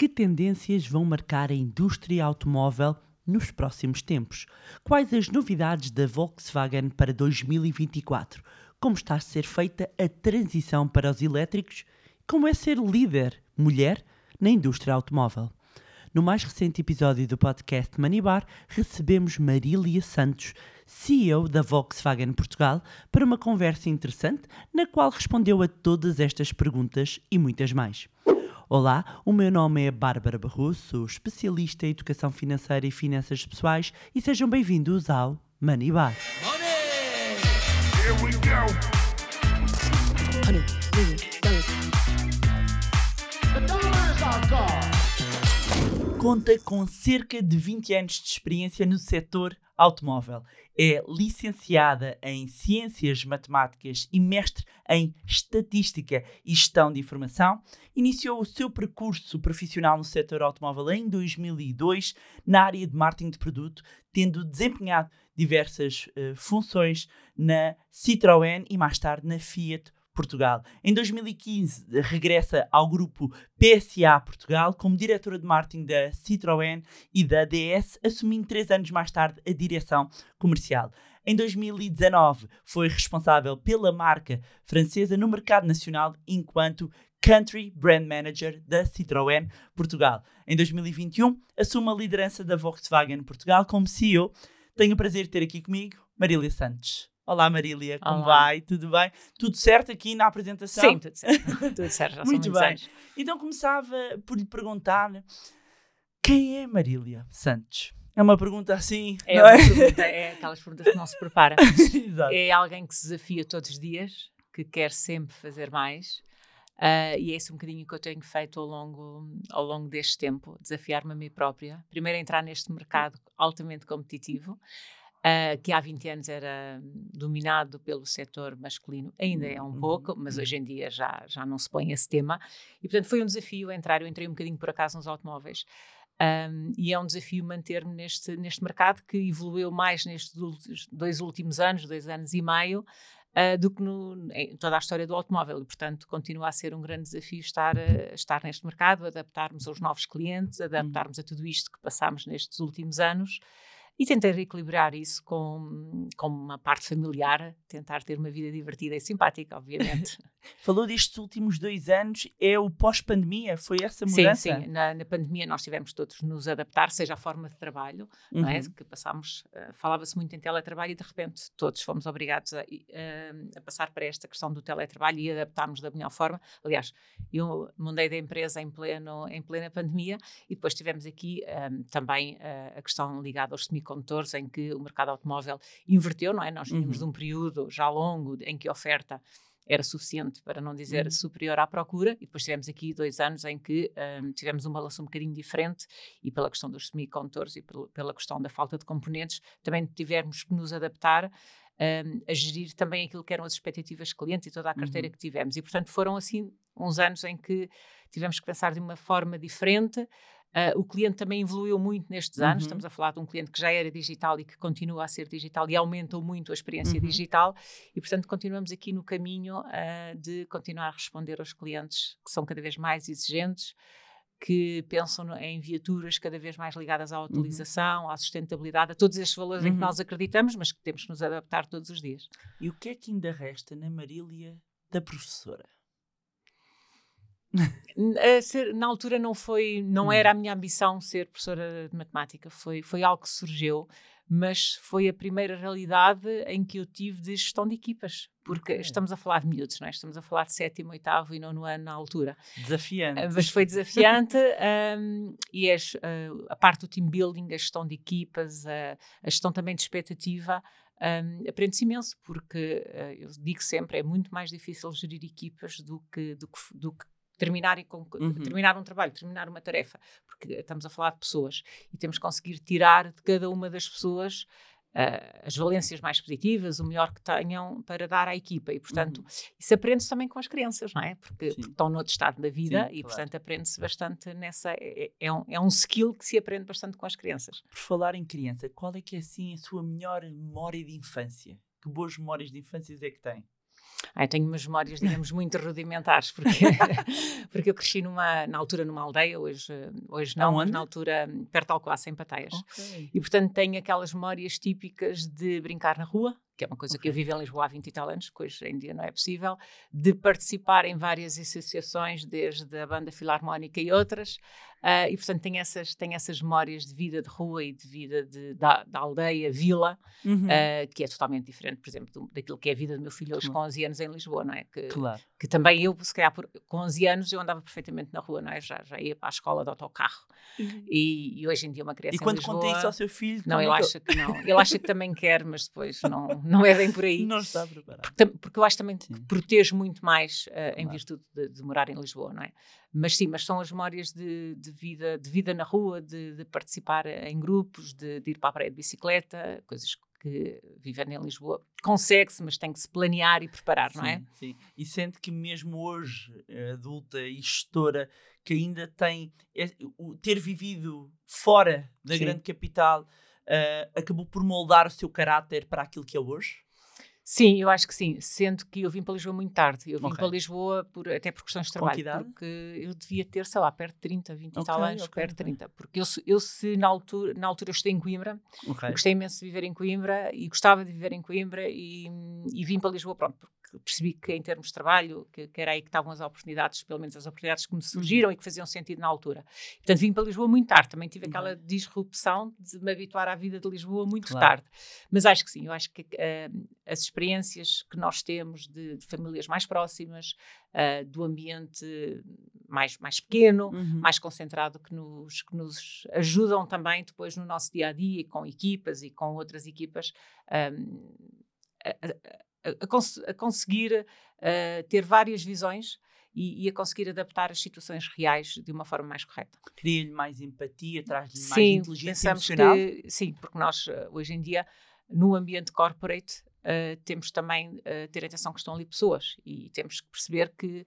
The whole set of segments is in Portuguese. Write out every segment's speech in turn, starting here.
Que tendências vão marcar a indústria automóvel nos próximos tempos? Quais as novidades da Volkswagen para 2024? Como está a ser feita a transição para os elétricos? Como é ser líder, mulher, na indústria automóvel? No mais recente episódio do podcast Manibar, recebemos Marília Santos, CEO da Volkswagen Portugal, para uma conversa interessante na qual respondeu a todas estas perguntas e muitas mais. Olá, o meu nome é Bárbara Barroso, especialista em educação financeira e finanças pessoais e sejam bem-vindos ao Money Bar. Money! Here we go. God. Conta com cerca de 20 anos de experiência no setor automóvel. É licenciada em Ciências Matemáticas e mestre em Estatística e Gestão de Informação. Iniciou o seu percurso profissional no setor automóvel em 2002 na área de marketing de produto, tendo desempenhado diversas uh, funções na Citroën e mais tarde na Fiat Portugal. Em 2015, regressa ao grupo PSA Portugal como diretora de marketing da Citroën e da DS, assumindo três anos mais tarde a direção comercial. Em 2019, foi responsável pela marca francesa no mercado nacional enquanto Country Brand Manager da Citroën Portugal. Em 2021, assume a liderança da Volkswagen Portugal como CEO. Tenho o prazer de ter aqui comigo Marília Santos. Olá Marília, como Olá. vai? Tudo bem? Tudo certo aqui na apresentação? Sim, tudo certo. tudo certo, já Muito bem. Anos. Então começava por lhe perguntar quem é Marília Santos? É uma pergunta assim. É, é? Pergunta, é aquelas perguntas que não se prepara. É alguém que se desafia todos os dias, que quer sempre fazer mais. Uh, e é esse um bocadinho que eu tenho feito ao longo, ao longo deste tempo, desafiar-me a mim própria. Primeiro, entrar neste mercado altamente competitivo, Uh, que há 20 anos era dominado pelo setor masculino, ainda é um uhum. pouco, mas uhum. hoje em dia já, já não se põe esse tema. E, portanto, foi um desafio entrar. Eu entrei um bocadinho por acaso nos automóveis. Um, e é um desafio manter-me neste, neste mercado que evoluiu mais nestes dois últimos anos, dois anos e meio, uh, do que no, em toda a história do automóvel. E, portanto, continua a ser um grande desafio estar, uh, estar neste mercado, adaptarmos aos novos clientes, adaptarmos a tudo isto que passámos nestes últimos anos e tentar equilibrar isso com, com uma parte familiar, tentar ter uma vida divertida e simpática, obviamente. Falou destes últimos dois anos, é o pós-pandemia? Foi essa mudança? Sim, sim. Na, na, pandemia nós tivemos todos de nos adaptar, seja a forma de trabalho, uhum. não é? Uhum. Que passámos, uh, falava-se muito em teletrabalho e de repente todos fomos obrigados a, uh, a, passar para esta questão do teletrabalho e adaptarmos da melhor forma. Aliás, eu mudei da empresa em, pleno, em plena pandemia e depois tivemos aqui um, eh, também uh, a questão ligada aos semicondutores semicondutores em que o mercado automóvel inverteu, não é? Nós vínhamos uhum. de um período já longo em que a oferta era suficiente, para não dizer uhum. superior à procura, e depois tivemos aqui dois anos em que um, tivemos um balanço um bocadinho diferente, e pela questão dos semicondutores e pela questão da falta de componentes, também tivemos que nos adaptar um, a gerir também aquilo que eram as expectativas de clientes e toda a carteira uhum. que tivemos. E, portanto, foram assim uns anos em que tivemos que pensar de uma forma diferente, Uh, o cliente também evoluiu muito nestes anos. Uhum. Estamos a falar de um cliente que já era digital e que continua a ser digital e aumentou muito a experiência uhum. digital. E, portanto, continuamos aqui no caminho uh, de continuar a responder aos clientes que são cada vez mais exigentes, que pensam em viaturas cada vez mais ligadas à uhum. utilização, uhum. à sustentabilidade, a todos estes valores em que uhum. nós acreditamos, mas que temos que nos adaptar todos os dias. E o que é que ainda resta na Marília da professora? Ser, na altura não foi, não hum. era a minha ambição ser professora de matemática, foi, foi algo que surgiu, mas foi a primeira realidade em que eu tive de gestão de equipas, porque okay. estamos a falar de miúdos, não é? Estamos a falar de sétimo, oitavo e nono ano na altura. Desafiante. Uh, mas foi desafiante um, e as, uh, a parte do team building, a gestão de equipas, a, a gestão também de expectativa, um, aprende-se imenso, porque uh, eu digo sempre, é muito mais difícil gerir equipas do que, do que, do que terminar, e uhum. terminar um trabalho, terminar uma tarefa, porque estamos a falar de pessoas e temos que conseguir tirar de cada uma das pessoas uh, as valências mais positivas, o melhor que tenham para dar à equipa. E, portanto, uhum. isso aprende-se também com as crianças, não é? Porque, porque estão noutro estado da vida Sim, e, claro. portanto, aprende-se bastante nessa. É, é, é, um, é um skill que se aprende bastante com as crianças. Por falar em criança, qual é que é assim a sua melhor memória de infância? Que boas memórias de infância é que tem? Eu tenho umas memórias, digamos, muito rudimentares, porque, porque eu cresci numa, na altura numa aldeia, hoje, hoje não, na altura perto de Alcoaça, em Pateias. Okay. E, portanto, tenho aquelas memórias típicas de brincar na rua, que é uma coisa okay. que eu vivo em Lisboa há 20 e tal anos, que hoje em dia não é possível, de participar em várias associações, desde a banda filarmónica e outras, uh, e portanto tenho essas, tenho essas memórias de vida de rua e de vida de, da, da aldeia, vila, uhum. uh, que é totalmente diferente, por exemplo, do, daquilo que é a vida do meu filho hoje claro. com 11 anos em Lisboa, não é? Que, claro. que também eu, se calhar, por, com 11 anos eu andava perfeitamente na rua, não é? Já, já ia para a escola de autocarro. Uhum. E, e, hoje em dia uma criança E quando Lisboa, conta isso ao seu filho? Não, ele acha que não. Ele acha que também quer, mas depois não não é bem por aí. Não está preparado. Porque, porque eu acho também sim. que protege muito mais uh, claro. em virtude de, de, morar em Lisboa, não é? Mas sim, mas são as memórias de, de vida, de vida na rua, de, de participar em grupos, de, ir para a praia de bicicleta, coisas que vivendo em Lisboa consegue-se, mas tem que se planear e preparar, sim, não é? Sim, e sente que mesmo hoje, adulta e gestora, que ainda tem o, ter vivido fora da sim. grande capital uh, acabou por moldar o seu caráter para aquilo que é hoje? Sim, eu acho que sim, sendo que eu vim para Lisboa muito tarde. Eu vim okay. para Lisboa por, até por questões de trabalho, porque eu devia ter, sei lá, perto de 30, 20 okay, e tal anos, okay, perto de 30. Porque eu, eu se na altura, na altura eu estudei em Coimbra, gostei imenso de viver em Coimbra e gostava de viver em Coimbra e, e vim para Lisboa, pronto, percebi que em termos de trabalho, que, que, era aí que estavam as oportunidades, pelo menos as oportunidades que me surgiram uhum. e que faziam sentido na altura. Portanto, vim para Lisboa muito tarde, também tive aquela disrupção de me habituar à vida de Lisboa muito claro. tarde. Mas acho que sim, eu acho que uh, as experiências que nós temos de, de famílias mais próximas, uh, do ambiente mais, mais pequeno, uhum. mais concentrado, que nos, que nos ajudam também depois no nosso dia a dia, com equipas e com outras equipas. Um, a, a, a, cons a conseguir uh, ter várias visões e, e, a conseguir adaptar as situações reais de uma forma mais correta. Cria-lhe mais empatia, traz-lhe mais inteligência emocional? Que, sim, porque nós, ah, hoje em dia, no ambiente corporate, uh, temos também uh, ter atenção que estão ali pessoas e temos que perceber que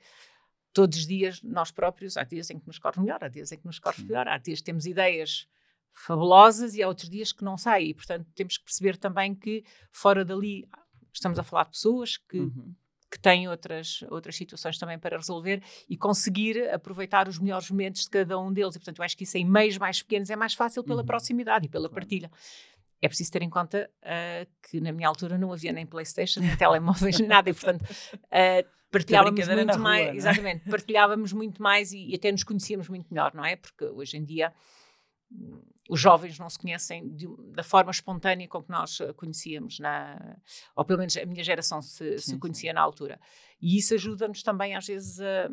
todos os dias nós próprios, há dias em que nos corre melhor, há dias em que nos corre melhor, há dias que temos ideias fabulosas e há outros dias que não saem. E, portanto, temos que perceber também que fora dali estamos a falar de pessoas que, uhum. que têm outras, outras situações também para resolver e conseguir aproveitar os melhores momentos de cada um deles. E, portanto, eu acho que isso em meios mais pequenos é mais fácil pela uhum. proximidade e pela claro. partilha. É preciso ter em conta uh, que na minha altura não havia nem Playstation, nem telemóveis, nada, e portanto uh, partilhávamos muito mais, rua, é? exatamente, partilhávamos muito mais e, e, até nos conhecíamos muito melhor, não é? Porque hoje em dia os jovens não se conhecem de, da forma espontânea com que nós conhecíamos, na, ou pelo menos a minha geração se, sim, se conhecia sim. na altura. E isso ajuda-nos também, às vezes, a,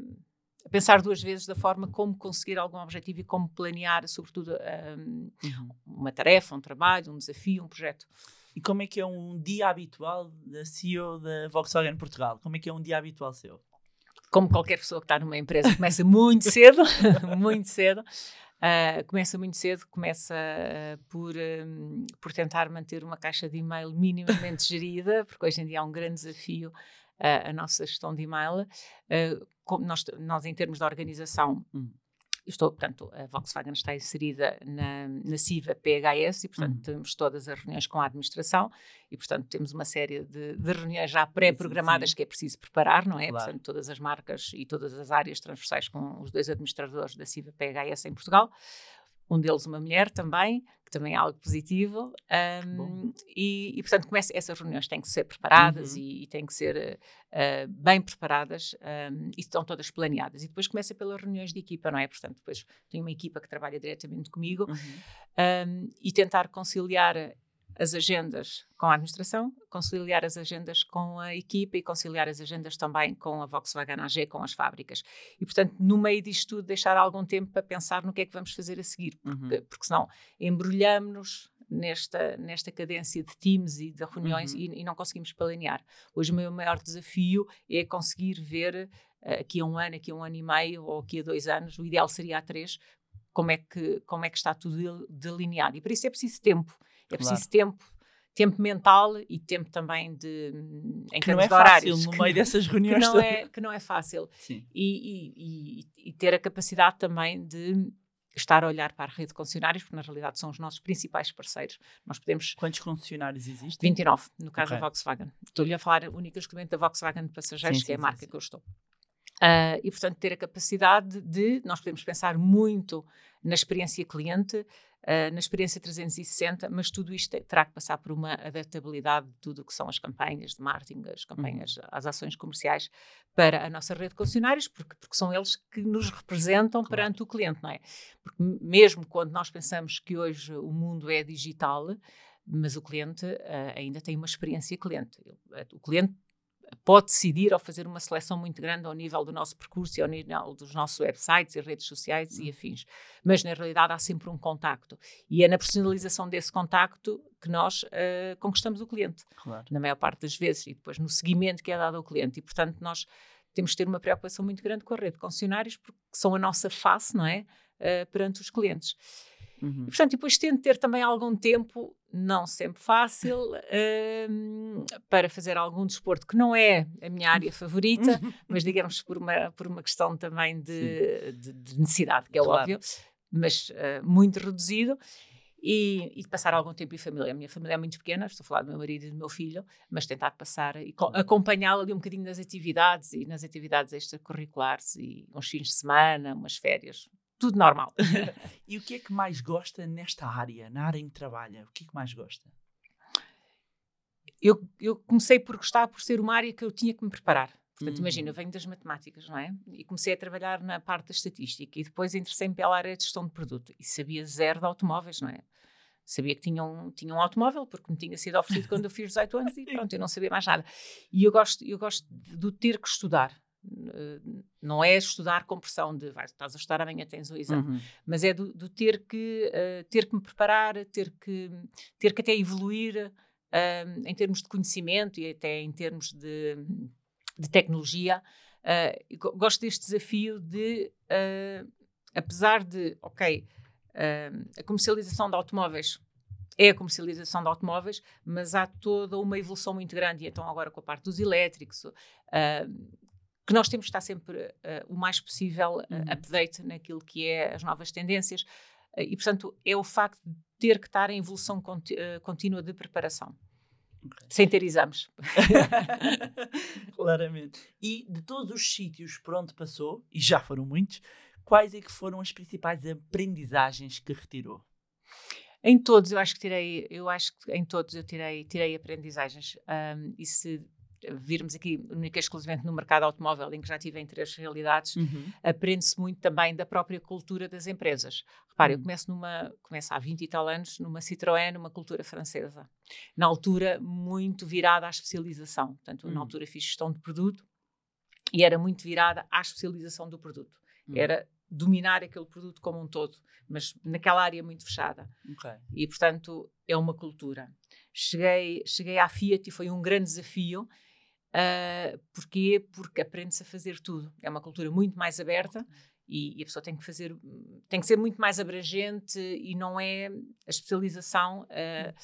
a, pensar duas vezes da forma como conseguir algum objetivo e como planear, sobretudo, um, uhum. uma tarefa, um trabalho, um desafio, um projeto. E como é que é um dia habitual da CEO da Volkswagen Portugal? Como é que é um dia habitual seu? Como qualquer pessoa que está numa empresa, começa muito cedo, muito cedo. Uh, começa muito cedo, começa uh, por, um, por tentar manter uma caixa de e-mail minimamente gerida, porque hoje em dia há um grande desafio uh, a nossa gestão de e-mail. nós, nós, em termos de organização, hum estou, portanto, a Volkswagen está inserida na, na CIVA PHS e, portanto, uhum. temos todas as reuniões com a administração e, portanto, temos uma série de, de reuniões já pré-programadas que é preciso preparar, não é? Claro. Portanto, todas as marcas e todas as áreas transversais com os dois administradores da CIVA PHS em Portugal um deles uma mulher também, que também é algo positivo. Um, e, e, portanto, começa, essas reuniões têm que ser preparadas uhum. e, e, têm que ser uh, bem preparadas um, e estão todas planeadas. E depois começa pelas reuniões de equipa, não é? Portanto, depois tenho uma equipa que trabalha diretamente comigo uhum. um, e tentar conciliar as agendas com a administração, conciliar as agendas com a equipa e conciliar as agendas também com a Volkswagen AG, com as fábricas. E, portanto, no meio disto tudo, deixar algum tempo para pensar no que é que vamos fazer a seguir, porque, uhum. porque senão embrulhamos-nos nesta, nesta cadência de teams e de reuniões uhum. e, e, não conseguimos planear. Hoje o meu maior desafio é conseguir ver uh, aqui a um ano, aqui a um ano e meio ou aqui a dois anos, o ideal seria a três, como é que, como é que está tudo delineado. E para isso é preciso tempo é preciso claro. tempo tempo mental e tempo também de em que não é fácil no meio dessas reuniões que não é que não é fácil e, e, e, e, ter a capacidade também de estar a olhar para a rede de concessionários, porque na realidade são os nossos principais parceiros. Nós podemos. Quantos concessionários existem? 29, no caso okay. da Volkswagen. Estou-lhe a falar e exclusivamente da Volkswagen de passageiros, sim, que sim, é a marca sim, que eu estou. Uh, e, portanto, ter a capacidade de. Nós podemos pensar muito na experiência cliente, uh, na experiência 360, mas tudo isto terá que passar por uma adaptabilidade de tudo o que são as campanhas de marketing, as campanhas, uhum. as ações comerciais para a nossa rede de concessionários, porque, porque são eles que nos representam claro. perante o cliente, não é? Porque mesmo quando nós pensamos que hoje o mundo é digital, mas o cliente uh, ainda tem uma experiência cliente. O cliente pode decidir ou fazer uma seleção muito grande ao nível do nosso percurso e ao nível dos nossos websites e redes sociais e uhum. afins. Mas na realidade há sempre um contacto. E é na personalização desse contacto que nós uh, conquistamos o cliente. Claro. Na maior parte das vezes. E depois no seguimento que é dado ao cliente. E portanto nós temos de ter uma preocupação muito grande com a rede de concessionários porque são a nossa face, não é? Uh, perante os clientes. Uhum. E, portanto, depois tento ter também algum tempo, não sempre fácil, uh, para fazer algum desporto que não é a minha área favorita, mas digamos por uma, por uma questão também de, de, de necessidade, que é claro. óbvio, mas uh, muito reduzido. E, e, passar algum tempo em família. A minha família é muito pequena, estou a falar do meu marido e do meu filho, mas tentar passar e acompanhá-la ali um bocadinho nas atividades e nas atividades extracurriculares e uns fins de semana, umas férias, tudo normal. e o que é que mais gosta nesta área, na área em que trabalha? O que é que mais gosta? Eu, eu comecei por gostar por ser uma área que eu tinha que me preparar. Portanto, uhum. imagina, eu venho das matemáticas, não é? E comecei a trabalhar na parte da estatística e depois interessei-me pela área de gestão de produto e sabia zero de automóveis, não é? Sabia que tinha um, tinha um automóvel porque me tinha sido oferecido quando eu fiz 18 anos e pronto, eu não sabia mais nada. E eu gosto, eu gosto de ter que estudar. Não é estudar com pressão de vai, estás a estudar amanhã tens o exame, uhum. mas é do, do ter que uh, ter que me preparar, ter que ter que até evoluir uh, em termos de conhecimento e até em termos de, de tecnologia. Uh, gosto deste desafio de, apesar de, ok, a comercialização de automóveis é a comercialização de automóveis, mas há toda uma evolução muito grande, e então agora com a parte dos elétricos, uh, que nós temos que estar sempre uh, o mais possível uh, uhum. update naquilo que é as novas tendências uh, e, portanto, é o facto de ter que estar em evolução conti contínua de preparação. Okay. Sem ter exames. Claramente. E de todos os sítios por onde passou, e já foram muitos, quais é que foram as principais aprendizagens que retirou? Em todos, eu acho que tirei, eu acho que em todos eu tirei, tirei aprendizagens. Um, e se virmos aqui única e exclusivamente no mercado automóvel, em que já tive em três realidades, uhum. aprende-se muito também da própria cultura das empresas. Repare, uhum. eu começo, numa, começo há 20 e tal anos numa Citroën, numa cultura francesa. Na altura, muito virada à especialização. Portanto, uhum. na altura fiz gestão de produto e era muito virada à especialização do produto. Uhum. Era dominar aquele produto como um todo, mas naquela área muito fechada. Okay. E, portanto, é uma cultura. Cheguei, cheguei à Fiat e foi um grande desafio Uh, porquê? Porque aprende-se a fazer tudo. É uma cultura muito mais aberta e, e, a pessoa tem que fazer, tem que ser muito mais abrangente e não é a especialização, uh,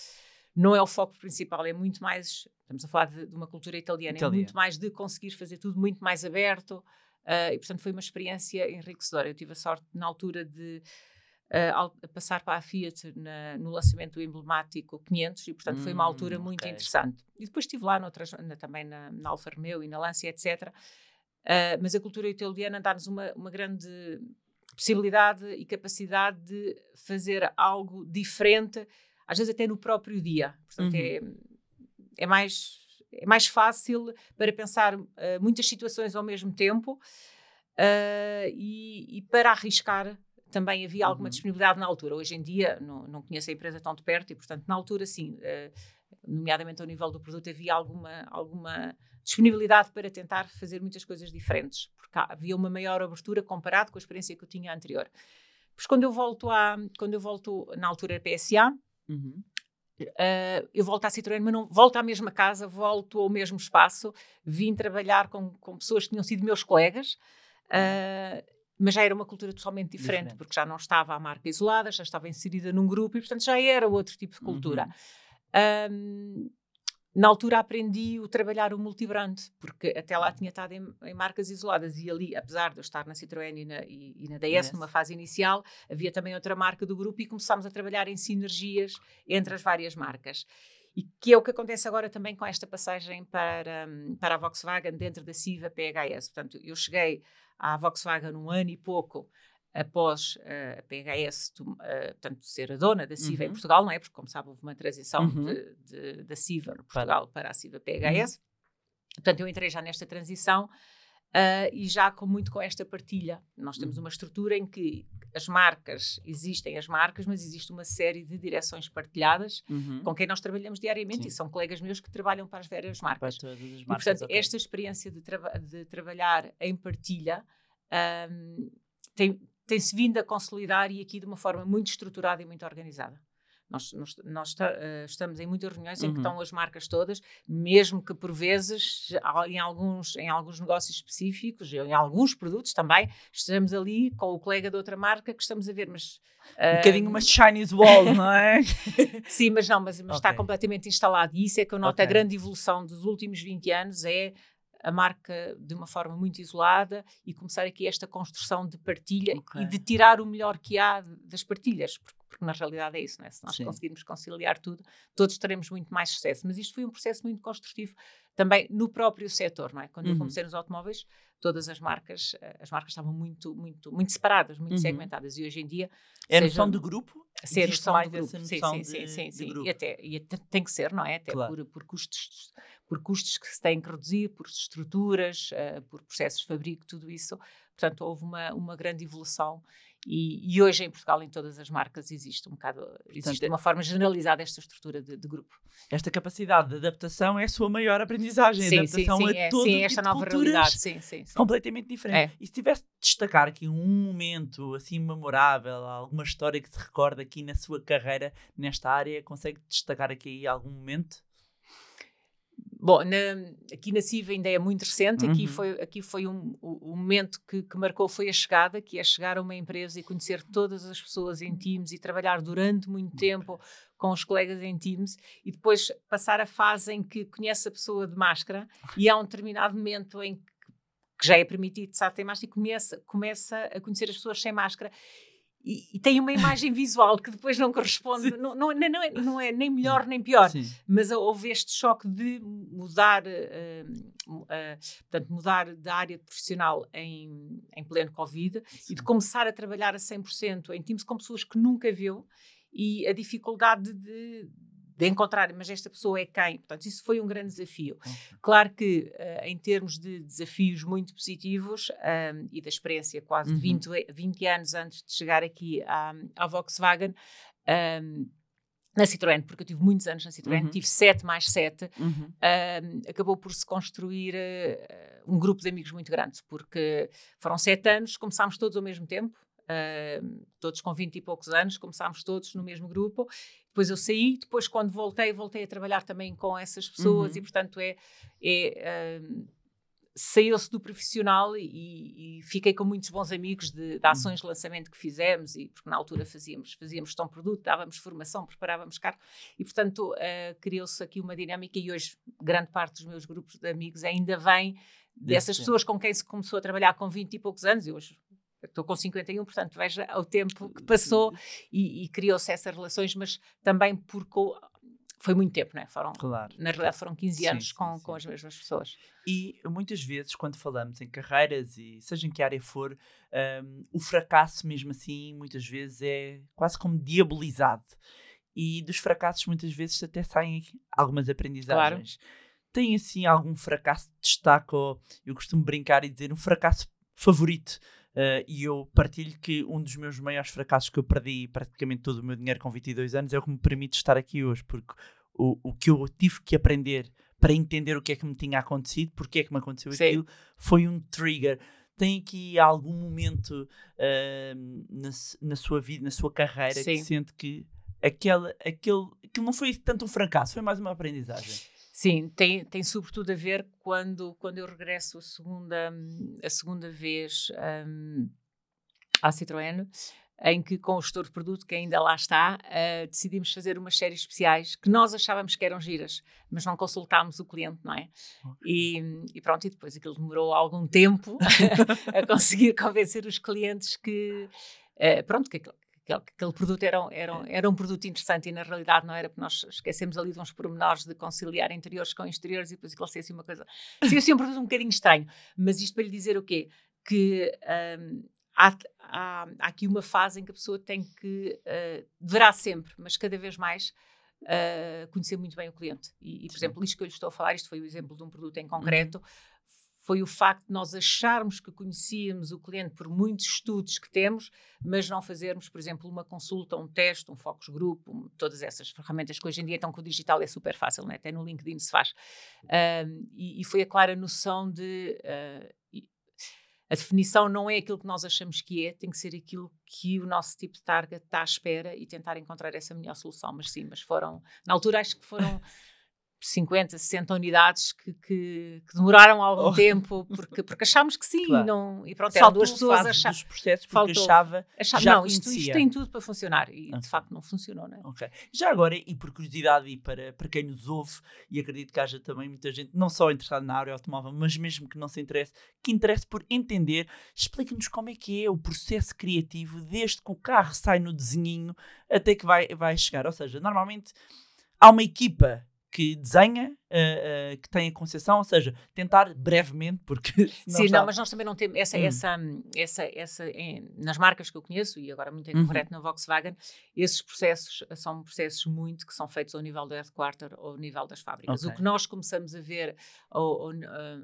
não é o foco principal, é muito mais, estamos a falar de, de uma cultura italiana, é muito mais de conseguir fazer tudo muito mais aberto uh, e portanto foi uma experiência enriquecedora. Eu tive a sorte na altura de a passar para a Fiat na, no lançamento do emblemático 500 e portanto hum, foi uma hum, altura muito okay. interessante. E depois estive lá noutras, na, também na, na Alfa Romeo e na Lancia, etc. Uh, mas a cultura italiana dá-nos uma, uma grande possibilidade e capacidade de fazer algo diferente, às vezes até no próprio dia. Portanto, é, uhum. é, é, mais, é mais fácil para pensar uh, muitas situações ao mesmo tempo uh, e, e, para arriscar também havia alguma uhum. disponibilidade na altura. Hoje em dia, não, não conheço a empresa tão de perto e, portanto, na altura, sim, uh, nomeadamente ao nível do produto, havia alguma, alguma disponibilidade para tentar fazer muitas coisas diferentes, porque havia uma maior abertura comparado com a experiência que eu tinha anterior. Pois quando eu volto a, quando eu volto na altura PSA, uhum. Uh, eu volto à Citroën, mas não volto à mesma casa, volto ao mesmo espaço. Vim trabalhar com, com pessoas que tinham sido meus colegas. Uh, mas já era uma cultura totalmente diferente, diferente, porque já não estava a marca isolada, já estava inserida num grupo e, portanto, já era outro tipo de cultura. Uhum. Um, na altura aprendi o trabalhar o multibrand, porque até lá tinha estado em, em, marcas isoladas e ali, apesar de eu estar na Citroën e na, e, e na DS yes. numa fase inicial, havia também outra marca do grupo e começámos a trabalhar em sinergias entre as várias marcas. E que é o que acontece agora também com esta passagem para, para a Volkswagen dentro da CIVA PHS. Portanto, eu cheguei à Volkswagen um ano e pouco após uh, a PHS uh, portanto, ser a dona da CIVA uhum. em Portugal, não é? Porque, como sabe, houve uma transição uhum. de, de, da CIVA em Portugal para, para a CIVA PHS. Uhum. Portanto, eu entrei já nesta transição uh, e já com muito com esta partilha. Nós temos uhum. uma estrutura em que as marcas, existem as marcas, mas existe uma série de direções partilhadas uhum. com quem nós trabalhamos diariamente Sim. e são colegas meus que trabalham para as várias marcas. Para marcas, e, portanto, okay. esta experiência de, traba de trabalhar em partilha um, tem, tem-se vindo a consolidar e aqui de uma forma muito estruturada e muito organizada. Nós, nós, nós uh, estamos em muitas reuniões uhum. em que uhum. estão as marcas todas, mesmo que por vezes, em alguns, em alguns negócios específicos, em alguns produtos também, estamos ali com o colega de outra marca que estamos a ver, mas. Uh, um bocadinho uma Chinese wall, não é? Sim, mas não, mas, mas okay. está completamente instalado. E isso é que eu noto okay. a grande evolução dos últimos 20 anos, é a marca de uma forma muito isolada e começar aqui esta construção de partilha okay. e de tirar o melhor que há das partilhas, porque, porque na realidade é isso, não é? Se nós Sim. conseguirmos conciliar tudo, todos teremos muito mais sucesso. Mas isto foi um processo muito construtivo também no próprio setor, não é? Quando uhum. eu comecei nos automóveis, todas as marcas, eh, as marcas estavam muito, muito, muito separadas, muito uhum. segmentadas. E hoje em dia. É a noção de grupo? Ser noção mais do grupo. Sim, sim, sim, sim, sim. E até, e até tem que ser, não é? Até claro. por, por custos por custos que se têm que reduzir, por estruturas, uh, por processos de fabrico, tudo isso. Portanto, houve uma, uma grande evolução e, e, hoje em Portugal, em todas as marcas, existe um bocado, existe de uma forma generalizada esta estrutura de, de, grupo. Esta capacidade de adaptação é a sua maior aprendizagem, sim, adaptação sim, sim, a é, todo sim, tipo esta nova realidade, sim, sim, sim. completamente diferente. É. E se tivesse de destacar aqui um momento assim memorável, alguma história que se recorda aqui na sua carreira nesta área, consegue destacar aqui algum momento? Bom, na, aqui na CIV ainda é muito recente, uhum. aqui foi, aqui foi um, o, o momento que, que, marcou foi a chegada, que é chegar a uma empresa e conhecer todas as pessoas em Teams e trabalhar durante muito tempo com os colegas em Teams e depois passar a fase em que conhece a pessoa de máscara e há um determinado momento em que, que já é permitido estar sem máscara e começa, começa a conhecer as pessoas sem máscara e, e, tem uma imagem visual que depois não corresponde, não, não, não, é, não é nem melhor nem pior, Sim. mas houve este choque de mudar, uh, uh, portanto, mudar da área profissional em, em pleno Covid Sim. e de começar a trabalhar a 100% em times com pessoas que nunca viu e a dificuldade de, de encontrar, mas esta pessoa é quem? Portanto, isso foi um grande desafio. Claro que, uh, em termos de desafios muito positivos um, e da experiência quase uhum. de 20, 20 anos antes de chegar aqui à, à Volkswagen, um, na Citroën, porque eu tive muitos anos na Citroën, uhum. tive 7 mais 7, uhum. um, acabou por se construir uh, um grupo de amigos muito grande, porque foram 7 anos, começámos todos ao mesmo tempo, uh, todos com 20 e poucos anos, começámos todos no mesmo grupo. Depois eu saí, depois quando voltei, voltei a trabalhar também com essas pessoas uhum. e, portanto, é. é uh, Saiu-se do profissional e, e, fiquei com muitos bons amigos de, de ações de lançamento que fizemos, e porque na altura fazíamos, fazíamos tão produto, dávamos formação, preparávamos carro, e portanto uh, criou-se aqui uma dinâmica. E hoje, grande parte dos meus grupos de amigos ainda vem dessas pessoas com quem se começou a trabalhar com 20 e poucos anos, e hoje estou com 51, portanto veja o tempo que passou e, e criou-se essas relações, mas também porque foi muito tempo, não é? Foram, claro. Na realidade foram 15 sim, anos com, sim, com as mesmas pessoas. E muitas vezes, quando falamos em carreiras, e seja em que área for, um, o fracasso, mesmo assim, muitas vezes é quase como diabolizado. E dos fracassos, muitas vezes, até saem algumas aprendizagens. Claro. Tem assim algum fracasso de destaque, ou eu costumo brincar e dizer um fracasso favorito Uh, e eu partilho que um dos meus maiores fracassos que eu perdi praticamente todo o meu dinheiro com 22 anos é o que me permite estar aqui hoje, porque o, o que eu tive que aprender para entender o que é que me tinha acontecido, porque é que me aconteceu Sim. aquilo, foi um trigger. Tem aqui algum momento uh, na, na, sua vida, na sua carreira, Sim. que sente que aquele, aquele, aquilo não foi tanto um fracasso, foi mais uma aprendizagem. Sim, tem, tem sobretudo a ver quando, quando eu regresso a segunda, a segunda vez um, à Citroën. em que com o gestor de produto, que ainda lá está, uh, decidimos fazer umas séries especiais que nós achávamos que eram giras, mas não consultámos o cliente, não é? E, e, pronto, e depois aquilo demorou algum tempo a conseguir convencer os clientes que, uh, pronto, que aquilo, que aquele produto era, era, era um produto interessante e na realidade não era porque nós esquecemos ali de uns pormenores de conciliar interiores com exteriores e depois aquilo ser assim uma coisa. Sim, assim um produto um bocadinho estranho. Mas isto para lhe dizer o quê? Que um, há, há, há, aqui uma fase em que a pessoa tem que, uh, deverá sempre, mas cada vez mais, uh, conhecer muito bem o cliente. E, e, por exemplo, isto que eu lhe estou a falar, isto foi o exemplo de um produto em uhum. concreto, uhum. Foi o facto de nós acharmos que conhecíamos o cliente por muitos estudos que temos, mas não fazermos, por exemplo, uma consulta, um teste, um focus group, um, todas essas ferramentas que hoje em dia estão com o digital é super fácil, né? até no LinkedIn se faz. Uh, e, e, foi a clara noção de a definição não é aquilo que nós achamos que é, tem que ser aquilo que o nosso tipo de target está à espera e tentar encontrar essa melhor solução. Mas sim, mas foram, na altura acho que foram 50, 60 unidades que, que, que demoraram algum oh. tempo porque, porque achámos que sim claro. não, e pronto, eram duas pessoas achavam processos porque Faltou. achava, achava já não, isto, isto, tem tudo para funcionar e okay. de facto não funcionou não é? okay. já agora e por curiosidade e para, para quem nos ouve e acredito que haja também muita gente não só interessada na área automóvel mas mesmo que não se interesse que interesse por entender explique-nos como é que é o processo criativo desde que o carro sai no desenhinho até que vai, vai chegar, ou seja, normalmente há uma equipa que desenha, uh, uh, que tem a concepção, ou seja, tentar brevemente, porque. Sim, está... não, mas nós também não temos essa, hum. essa, essa, essa em, nas marcas que eu conheço, e agora muito em uhum. concreto na Volkswagen, esses processos são processos muito que são feitos ao nível do headquarter ou ao nível das fábricas. Okay. O que nós começamos a ver ao, ao,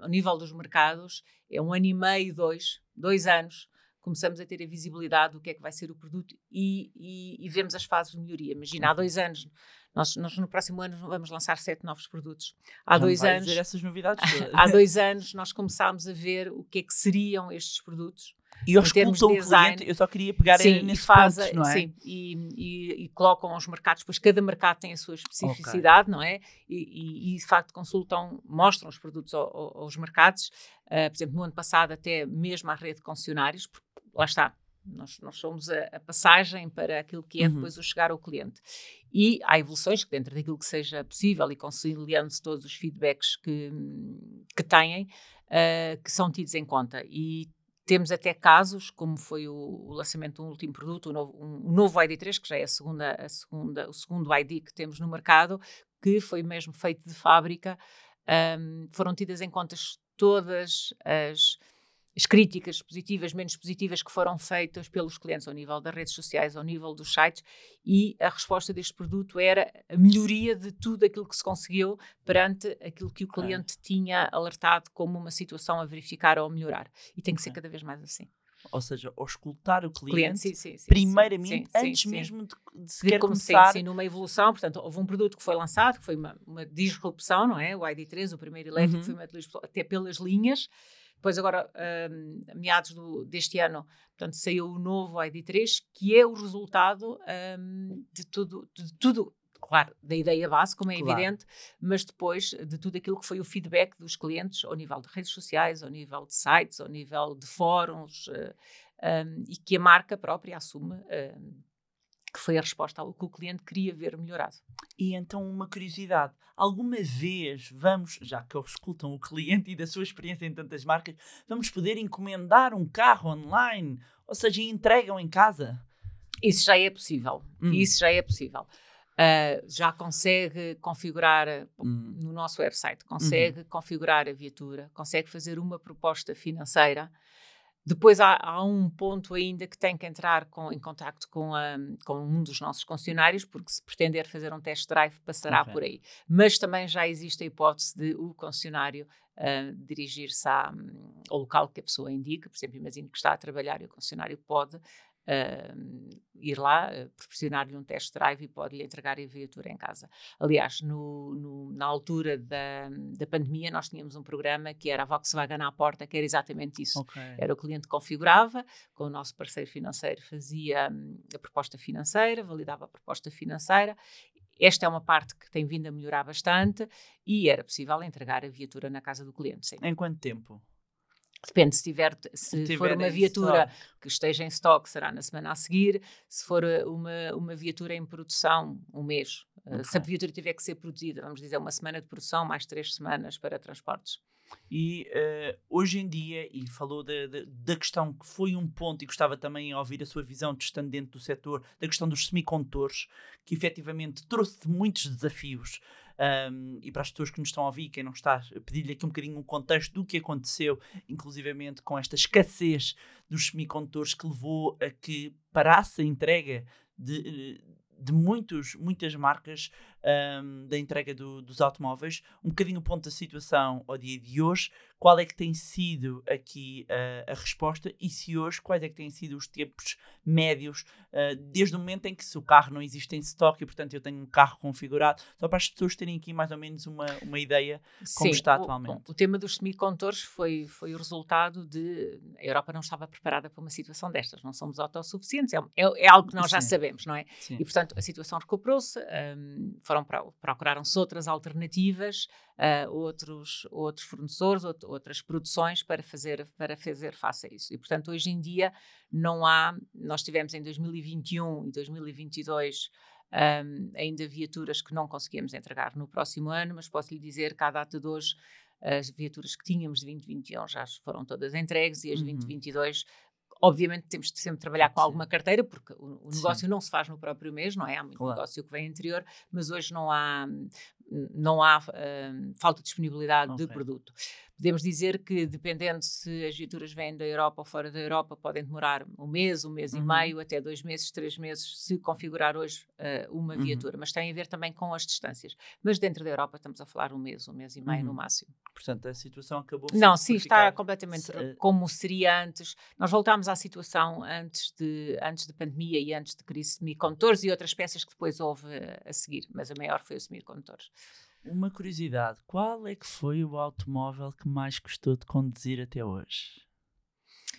ao nível dos mercados é um ano e meio, dois, dois anos, começamos a ter a visibilidade do que é que vai ser o produto e, e, e vemos as fases de melhoria. Imagina, há dois anos nós, nós, no próximo ano vamos lançar sete novos produtos. Há Não dois anos. essas novidades. há dois anos nós começámos a ver o que é que seriam estes produtos. E eles escutam design, o cliente, eu só queria pegar sim, nesse faz, ponto, não é? Sim, e, e, e, colocam os mercados, pois cada mercado tem a sua especificidade, okay. não é? E, e, de facto consultam, mostram os produtos ao, aos mercados, uh, por exemplo, no ano passado até mesmo à rede de concessionários, porque lá está, nós, nós somos a, a, passagem para aquilo que é uhum. depois o chegar ao cliente. E há evoluções que, dentro daquilo que seja possível e conciliando-se todos os feedbacks que, que têm, uh, que são tidos em conta. E temos até casos, como foi o, lançamento de um último produto, o novo, um, novo ID3, que já é a segunda, a segunda, o segundo ID que temos no mercado, que foi mesmo feito de fábrica. Um, foram tidas em conta todas as as críticas positivas, menos positivas que foram feitas pelos clientes ao nível das redes sociais, ao nível dos sites, e a resposta deste produto era a melhoria de tudo aquilo que se conseguiu perante aquilo que o cliente okay. tinha alertado como uma situação a verificar ou a melhorar. E tem que okay. ser cada vez mais assim. Ou seja, escutar o cliente, cliente sim, sim, sim, primeiramente, antes mesmo de, de sequer começar. Sim, numa evolução, portanto, houve um produto que foi lançado, que foi uma, uma disrupção, não é? O ID3, o primeiro elétrico, uhum. foi uma disrupção, até pelas linhas, depois, agora, um, meados do, deste ano, portanto, saiu o novo ID3, que é o resultado um, de, tudo, de tudo, claro, da ideia base, como é claro. evidente, mas depois de tudo aquilo que foi o feedback dos clientes ao nível de redes sociais, ao nível de sites, ao nível de fóruns, uh, um, e que a marca própria assume. Uh, que foi a resposta ao que o cliente queria ver melhorado. E então, uma curiosidade: alguma vez vamos, já que escutam o cliente e da sua experiência em tantas marcas, vamos poder encomendar um carro online? Ou seja, entregam em casa? Isso já é possível. Hum. Isso já é possível. Uh, já consegue configurar hum. no nosso website, consegue uhum. configurar a viatura, consegue fazer uma proposta financeira depois há, há, um ponto ainda que tem que entrar com, em contato com, a, com um dos nossos concessionários, porque se pretender fazer um test drive passará okay. por aí. Mas também já existe a hipótese de o concessionário uh, dirigir-se ao local que a pessoa indica. Por exemplo, imagino que está a trabalhar e o concessionário pode uh, ir lá, uh, proporcionar-lhe um test drive e pode-lhe entregar a viatura em casa. Aliás, no, no, na altura da, da pandemia, nós tínhamos um programa que era a Volkswagen à porta, que era exatamente isso. Okay. Era o cliente que configurava, com o nosso parceiro financeiro fazia um, a proposta financeira, validava a proposta financeira esta é uma parte que tem vindo a melhorar bastante e era possível entregar a viatura na casa do cliente. Sim. Em quanto tempo? Depende se tiver, se, se for uma viatura stock. que esteja em stock, será na semana a seguir. Se for eh, uma, uma viatura em produção, um mês. Eh, okay. Se a viatura tiver que ser produzida, vamos dizer, uma semana de produção, mais três semanas para transportes. E uh, hoje em dia, e falou da, da, da, questão que foi um ponto, e gostava também de ouvir a sua visão, de estando dentro do setor, da questão dos semicondutores, que efetivamente trouxe muitos desafios. Um, e para as pessoas que nos estão a ouvir, quem não está, pedir-lhe aqui um bocadinho um contexto do que aconteceu, inclusivamente com esta escassez dos semicondutores que levou a que parasse a entrega de, de muitos, muitas marcas um, da entrega do, dos automóveis, um bocadinho o ponto da situação ao dia de hoje, qual é que tem sido aqui uh, a resposta e se hoje, quais é que têm sido os tempos médios, uh, desde o momento em que se o carro não existe em stock e portanto eu tenho um carro configurado, só para as pessoas terem aqui mais ou menos uma, uma ideia como Sim, está atualmente. O, o tema dos semicondutores foi, foi o resultado de a Europa não estava preparada para uma situação destas, não somos autossuficientes, é, é, é algo que nós Sim. já sabemos, não é? Sim. E portanto a situação recuperou-se, um, foram procuraram-se outras alternativas, uh, outros, outros fornecedores, out, outras produções para fazer, para fazer face a isso. E, portanto, hoje em dia não há, nós tivemos em 2021 e 2022 um, ainda viaturas que não conseguimos entregar no próximo ano, mas posso lhe dizer que à data de hoje as viaturas que tínhamos de 2021 já foram todas entregues e as uhum. 2022 Obviamente temos de sempre trabalhar com alguma carteira, porque o, o negócio Sim. não se faz no próprio mês, não é? Há muito claro. negócio que vem anterior, mas hoje não há, não há uh, falta de disponibilidade okay. de produto. Podemos dizer que, dependendo se as viaturas vêm da Europa ou fora da Europa, podem demorar um mês, um mês uhum. e meio, até dois meses, três meses, se configurar hoje uh, uma uhum. viatura. Mas tem a ver também com as distâncias. Mas dentro da Europa estamos a falar um mês, um mês e meio uhum. no máximo. Portanto, a situação acabou. Não, sim, está completamente se... como seria antes. Nós voltámos à situação antes de, antes de pandemia e antes de crise de semicondutores e outras peças que depois houve a seguir, mas a maior foi os semicondutores. Uma curiosidade: qual é que foi o automóvel que mais gostou de conduzir até hoje?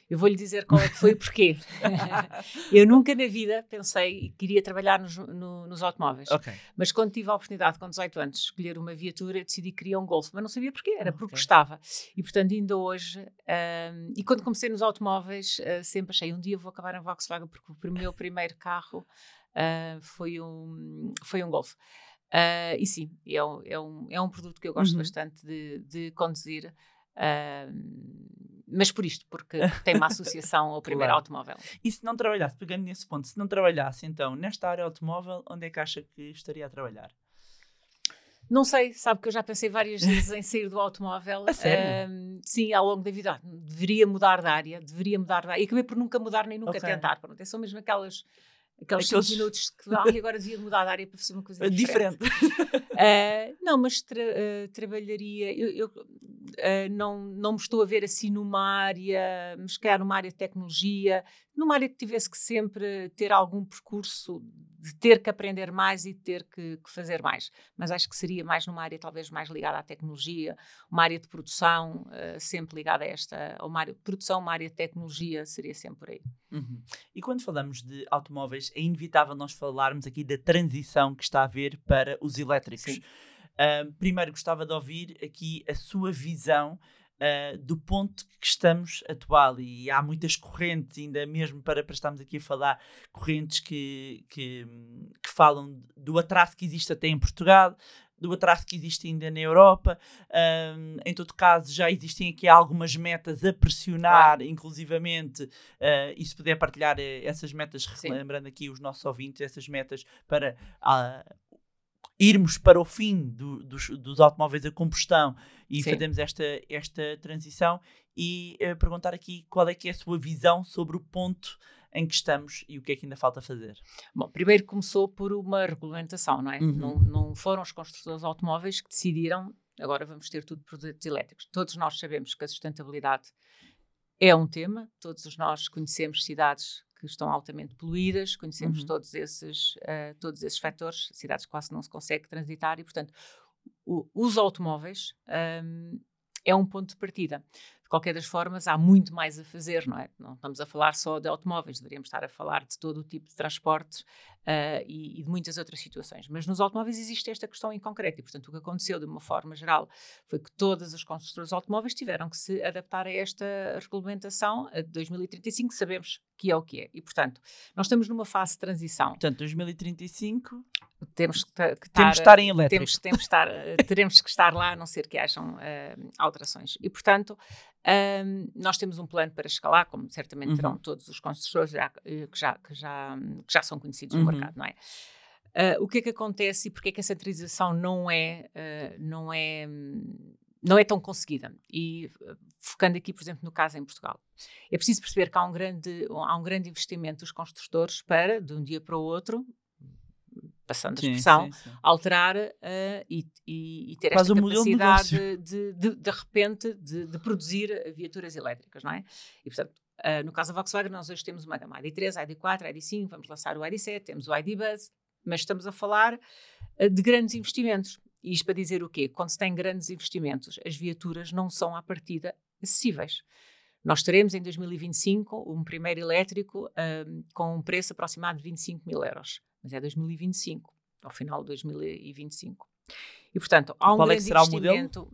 Eu vou-lhe dizer qual é que foi e porquê. eu nunca na vida pensei que iria trabalhar nos, no, nos automóveis. Okay. Mas quando tive a oportunidade, com 18 anos, de escolher uma viatura, decidi que queria um Golf. Mas não sabia porquê, era porque okay. gostava. E portanto, ainda hoje. Um, e quando comecei nos automóveis, uh, sempre achei um dia vou acabar em Volkswagen, porque o meu primeiro carro uh, foi, um, foi um Golf. Uh, e sim, é um, é, um, é um produto que eu gosto uhum. bastante de, de conduzir. Uh, mas por isto, porque tem uma associação ao primeiro claro. automóvel. E se não trabalhasse, pegando nesse ponto, se não trabalhasse então nesta área automóvel, onde é que acha que estaria a trabalhar? Não sei, sabe que eu já pensei várias vezes em sair do automóvel. Uh, sim, ao longo da vida. deveria mudar de área, deveria mudar de área. E acabei por nunca mudar nem nunca okay. tentar. Pronto, são mesmo aquelas Aqueles, Aqueles... minutos que e agora devia mudar de área para fazer uma coisa diferente. diferente. Uh, não, mas tra uh, trabalharia. Eu, eu uh, não, não me estou a ver assim numa área, mas calhar numa área de tecnologia, numa área que tivesse que sempre ter algum percurso de ter que aprender mais e de ter que, que, fazer mais. Mas acho que seria mais numa área talvez mais ligada à tecnologia, uma área de produção, sempre ligada a esta, a uma área de produção, uma área de tecnologia, seria sempre por aí. Uhum. E quando falamos de automóveis, é inevitável nós falarmos aqui da transição que está a haver para os elétricos. Uh, primeiro gostava de ouvir aqui a sua visão uh, do ponto que estamos atual. E há muitas correntes, ainda mesmo para, para estarmos aqui a falar, correntes que, que, que falam do atraso que existe até em Portugal, do atraso que existe ainda na Europa. Um, em todo caso, já existem aqui algumas metas a pressionar, claro. inclusivamente, uh, e se puder partilhar uh, essas metas, lembrando aqui os nossos ouvintes, essas metas para uh, irmos para o fim do, dos, dos, automóveis a combustão e Sim. fazemos esta, esta transição e uh, perguntar aqui qual é que é a sua visão sobre o ponto em que estamos e o que é que ainda falta fazer. Bom, primeiro começou por uma regulamentação, não é? Uhum. Não, não foram os construtores de automóveis que decidiram agora vamos ter tudo produtos elétricos. Todos nós sabemos que a sustentabilidade é um tema, todos nós conhecemos cidades que estão altamente poluídas, conhecemos uhum. todos, esses, uh, todos esses fatores, cidades quase não se consegue transitar e, portanto, o, os automóveis um, é um ponto de partida. De qualquer das formas, há muito mais a fazer, não é? Não estamos a falar só de automóveis, deveríamos estar a falar de todo o tipo de transportes uh, e, e, de muitas outras situações. Mas nos automóveis existe esta questão em concreto e, portanto, o que aconteceu de uma forma geral foi que todas as construtoras de automóveis tiveram que se adaptar a esta regulamentação de 2035, sabemos que é o que é. E, portanto, nós estamos numa fase de transição. Portanto, 2035 temos que, que temos estar em elétrico. Temos, temos estar, eh, teremos que estar lá, a não ser que hajam uh, alterações. E, portanto, um, nós temos um plano para escalar, como certamente uhum. terão todos os construtores já, eh, que, já, que, já, que já são conhecidos uhum. no mercado, não é? Uh, o que é que acontece e porque é que a centralização não é, uh, não é, não é tão conseguida? E focando aqui, por exemplo, no caso em Portugal, é preciso perceber que há um grande, há um grande investimento dos construtores para, de um dia para o outro, passando a expressão, sim, sim. alterar uh, e, e, e, ter Faz esta capacidade de, de, de, de, repente de, de, produzir viaturas elétricas, não é? E, portanto, uh, no caso da Volkswagen, nós hoje temos uma gama ID3, ID4, ID5, vamos lançar o ID7, temos o ID Buzz, mas estamos a falar uh, de grandes investimentos. E isto para dizer o quê? Quando se tem grandes investimentos, as viaturas não são à partida acessíveis. Nós teremos em 2025 um primeiro elétrico com um preço aproximado de 25 mil euros mas é 2025, ao final de 2025. E, portanto, há um Qual é grande é investimento.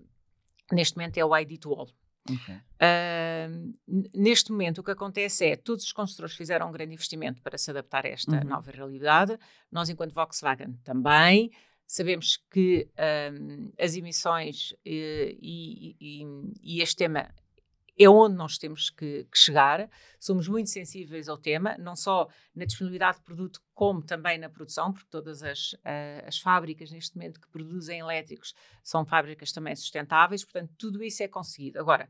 Neste momento é o ID to All. Okay. Uh, neste momento, o que acontece é todos os construtores fizeram um grande investimento para se adaptar a esta uhum. nova realidade. Nós, enquanto Volkswagen, também. Sabemos que um, as emissões e, e, e, e, este tema é onde nós temos que, que, chegar. Somos muito sensíveis ao tema, não só na disponibilidade de produto, como também na produção, porque todas as, uh, as fábricas neste momento que produzem elétricos são fábricas também sustentáveis, portanto, tudo isso é conseguido. Agora,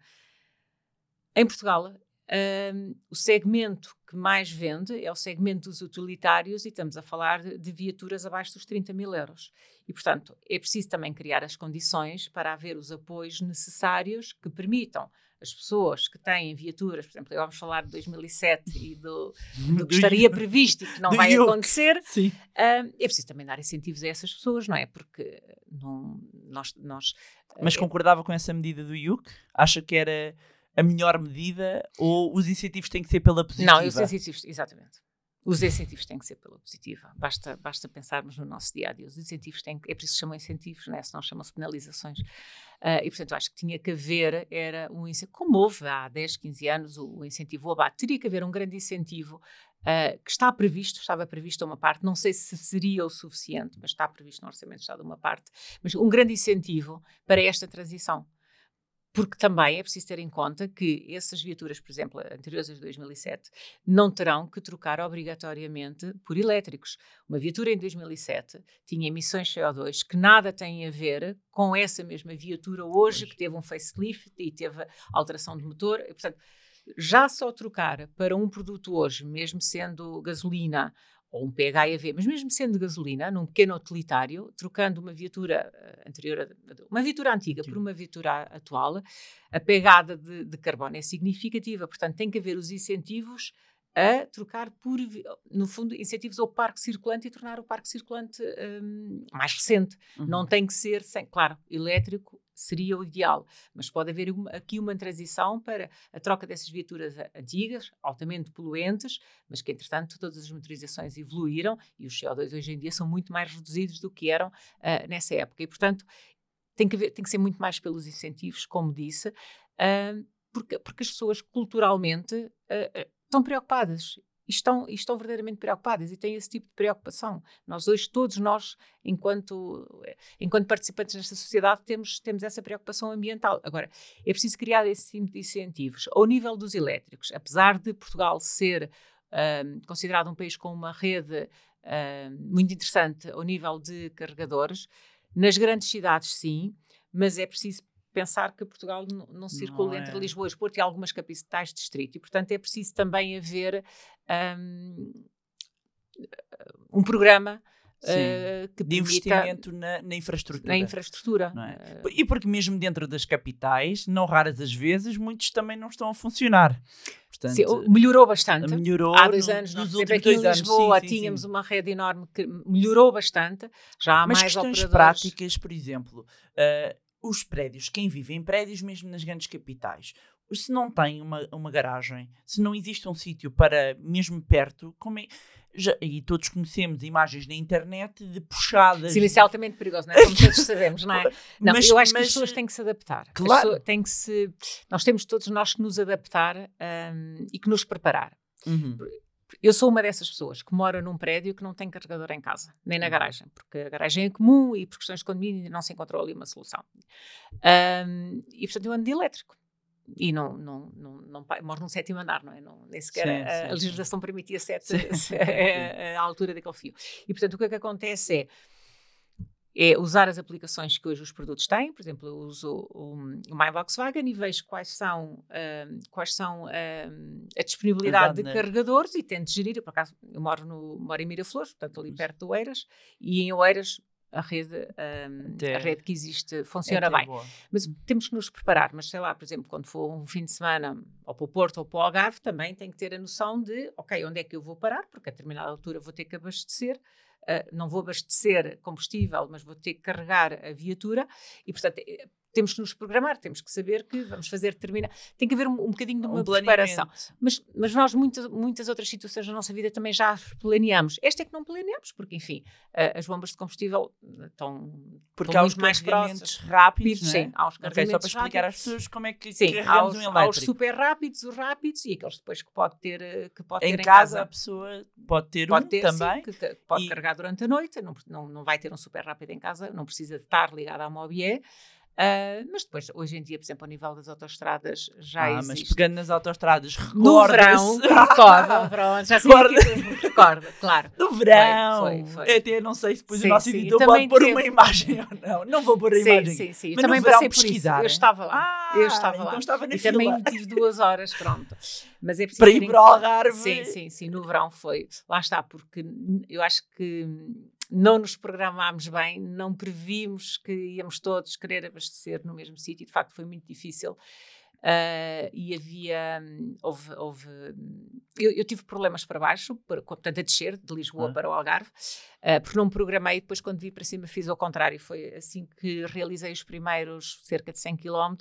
em Portugal, uh, o segmento que mais vende é o segmento dos utilitários e estamos a falar de, de viaturas abaixo dos 30 mil euros. E, portanto, é preciso também criar as condições para haver os apoios necessários que permitam as pessoas que têm viaturas, por exemplo, vamos falar de 2007 e do, do que estaria previsto e que não vai acontecer. Uh, é preciso também dar incentivos a essas pessoas, não é? Porque não, nós, nós... Mas é, concordava com essa medida do IUC? Acha que era a melhor medida ou os incentivos têm que ser pela positiva? Não, os incentivos, exatamente. Os incentivos têm que ser pela positiva. Basta, basta pensarmos no nosso dia a dia. Os incentivos têm é preciso chamar incentivos, né? senão chamam-se penalizações. Uh, e, portanto, acho que tinha que haver, era um incentivo, como houve há 10, 15 anos o, o incentivo abate, teria que haver um grande incentivo uh, que está previsto, estava previsto uma parte, não sei se seria o suficiente, mas está previsto no Orçamento de Estado uma parte, mas um grande incentivo para esta transição porque também é preciso ter em conta que essas viaturas, por exemplo, anteriores a 2007, não terão que trocar obrigatoriamente por elétricos. Uma viatura em 2007 tinha emissões CO2 que nada têm a ver com essa mesma viatura hoje, que teve um facelift e teve alteração de motor. portanto, já só trocar para um produto hoje, mesmo sendo gasolina ou um PHEV, mas mesmo sendo de gasolina, num pequeno utilitário, trocando uma viatura uh, anterior, uma viatura antiga Sim. por uma viatura atual, a pegada de, de, carbono é significativa. Portanto, tem que haver os incentivos a trocar por, no fundo, incentivos ao parque circulante e tornar o parque circulante um, mais recente. Uhum. Não tem que ser, sem, claro, elétrico seria o ideal, mas pode haver uma, aqui uma transição para a troca dessas viaturas antigas, altamente poluentes, mas que entretanto todas as motorizações evoluíram e os CO2 hoje em dia são muito mais reduzidos do que eram uh, nessa época. E portanto tem que, haver, tem que ser muito mais pelos incentivos, como disse, uh, porque, porque as pessoas culturalmente uh, estão preocupadas estão, e estão verdadeiramente preocupadas e têm esse tipo de preocupação. Nós hoje, todos nós, enquanto, enquanto participantes nesta sociedade, temos, temos essa preocupação ambiental. Agora, é preciso criar esse tipo de incentivos. Ao nível dos elétricos, apesar de Portugal ser um, considerado um país com uma rede um, muito interessante ao nível de carregadores, nas grandes cidades sim, mas é preciso pensar que Portugal não, não circula não é. entre Lisboa e Porto e algumas capitais de distrito. E, portanto, é preciso também haver um, um programa Uh, de investimento na, na, infraestrutura. Na infraestrutura. É? Uh, e porque mesmo dentro das capitais, não raras as vezes, muitos também não estão a funcionar. Portanto, sim, melhorou bastante. Melhorou há dois anos, no, nos últimos dois anos. Lisboa sim, sim, tínhamos uma rede enorme que melhorou bastante. Já há Mas mais questões operadores. práticas, por exemplo, uh, os prédios, quem vive em prédios, mesmo nas grandes capitais, se não tem uma, uma garagem, se não existe um sítio para mesmo perto, como é. Já, e todos conhecemos imagens na internet de puxadas. Sim, isso é altamente perigoso, não é? Como todos sabemos, não é? Não, mas, eu acho mas, que as pessoas têm que se adaptar. Claro. Pessoas, têm que se, nós temos todos nós que nos adaptar um, e que nos preparar. Uhum. Eu sou uma dessas pessoas que mora num prédio que não tem carregador em casa, nem na uhum. garagem, porque a garagem é comum e por questões de condomínio não se encontrou ali uma solução. Um, e portanto eu ando de elétrico e não, não, não, não, moro num sétimo andar, não é? Não, nem sequer sim, a, sim, a, legislação sim. permitia sete, a, a, altura daquele fio. E portanto o que é que acontece é é usar as aplicações que hoje os produtos têm, por exemplo, eu uso o, o My Volkswagen e vejo quais são, um, quais são um, a disponibilidade de carregadores e tento gerir, eu, por acaso eu moro, no, moro em Miraflores, portanto ali perto de Oeiras, e em Oeiras a rede, um, a rede que existe funciona é bem. Boa. Mas temos que nos preparar. Mas sei lá, por exemplo, quando for um fim de semana ou para o Porto ou para o Algarve, também tem que ter a noção de, ok, onde é que eu vou parar, porque a determinada altura vou ter que abastecer. Uh, não vou abastecer combustível, mas vou ter que carregar a viatura e, portanto, eh, temos que nos programar, temos que saber que vamos fazer determinado. Tem que haver um, um bocadinho de uma um preparação. Mas, mas nós, muitas, muitas outras situações da nossa vida também já planeamos. Esta é que não planeamos, porque, enfim, as bombas de combustível estão. Porque há os mais próximos rápidos. Não é? Sim, há os okay, Só para explicar às pessoas como é que sim, carregamos um elétrico. Há os super rápidos, os rápidos e aqueles depois que pode ter, eh, que pode em ter em casa. casa. a pessoa pode ter pode um ter, também. Sim, que pode e... carregar durante a noite, não, não, não vai ter um super rápido em casa, não precisa estar ligado à Mobié. Uh, mas depois, hoje em dia, por exemplo, a nível das autostradas, já ah, existe. mas pegando nas autostradas, recorda No verão, recorda, pronto, já recorda. recorda, claro. No verão, foi, foi, foi. até não sei se depois sim, o nosso sim, editor pode pôr teve... uma imagem ou não, não vou pôr a sim, imagem. Sim, sim, mas também passei isso, eu estava lá, ah, eu estava então lá. estava na e fila. também tive duas horas, pronto. Mas é Para ir para o Algarve. Sim, sim, sim, no verão foi, lá está, porque eu acho que não nos programámos bem, não previmos que íamos todos querer abastecer no mesmo sítio, de facto foi muito difícil. Uh, e havia, houve, houve eu, eu, tive problemas para baixo, para, portanto a descer de Lisboa ah. para o Algarve, uh, porque não me programei, depois quando vi para cima fiz ao contrário, foi assim que realizei os primeiros cerca de 100 km,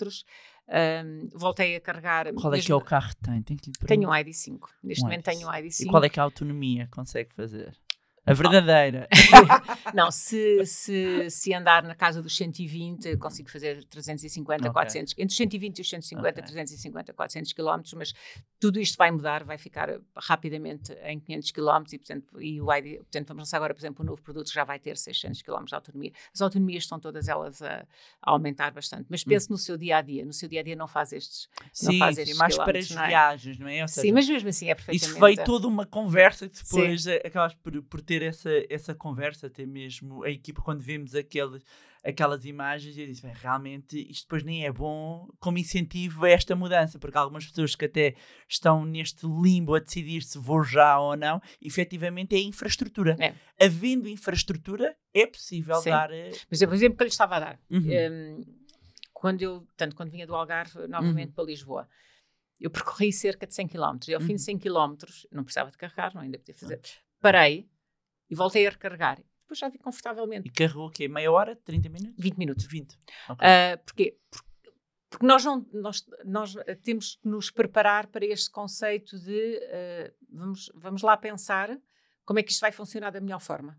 um, voltei a carregar. Qual é que é o carro que tem? tem que tenho um ID5, neste um momento ID5. tenho um ID5. E qual é que é a autonomia que consegue fazer? A verdadeira. não, se, se, se andar na casa dos 120, consigo fazer 350, okay. 400, entre os 120 e os 150, okay. 350, 400 km, mas tudo isto vai mudar, vai ficar rapidamente em 500 km e, portanto, e o ID, portanto, vamos lançar agora, por exemplo, um novo produto que já vai ter 600 km de autonomia. As autonomias estão todas elas a, a aumentar bastante, mas pense hum. no seu dia a dia. No seu dia a dia não faz estes. Sim, não faz sim, estes mais para as é? viagens, não é? Seja, sim, mas mesmo assim é perfeitamente. Isso foi toda uma conversa que depois sim. acabas por, por ter essa, essa conversa, até mesmo a equipa, quando vemos aqueles, aquelas imagens, eu disse, bem, realmente isto depois nem é bom como incentivo a esta mudança, porque algumas pessoas que até estão neste limbo a decidir se vou já ou não, efetivamente é infraestrutura. É. Havendo infraestrutura, é possível Sim. dar. Mas, por exemplo, que eu lhe estava a dar. Uhum. Um, quando eu, tanto quando vinha do Algarve novamente uhum. para Lisboa, eu percorri cerca de 100 km e ao uhum. fim de 100 km, não precisava de carregar, não ainda podia fazer, parei e voltei a recarregar. Depois já vi confortavelmente. E carregou o quê? Meia hora? 30 minutos? 20 minutos. 20. Okay. Uh, porquê? Porque nós, não, nós, nós temos que nos preparar para este conceito de uh, vamos, vamos lá pensar como é que isto vai funcionar da melhor forma.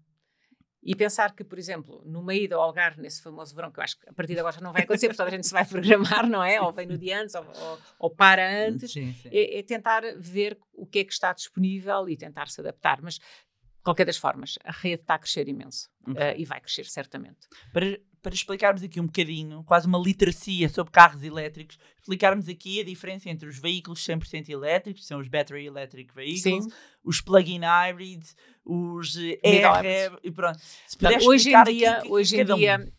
E pensar que, por exemplo, numa ida ao Algarve, nesse famoso verão, que eu acho que a partir de agora já não vai acontecer, porque toda a gente se vai programar, não é? Ou vem no dia antes, ou, ou, ou para antes, sim, sim. É, é, tentar ver o que é que está disponível e tentar se adaptar. Mas qualquer das formas, a rede está a crescer imenso okay. uh, e vai crescer certamente. Para, para explicarmos aqui um bocadinho, quase uma literacia sobre carros elétricos, explicarmos aqui a diferença entre os veículos 100% elétricos, que são os Battery Electric Vehicles, Sim. os Plug-in Hybrids, os ERE e pronto. Portanto, hoje em dia, aqui, hoje em dia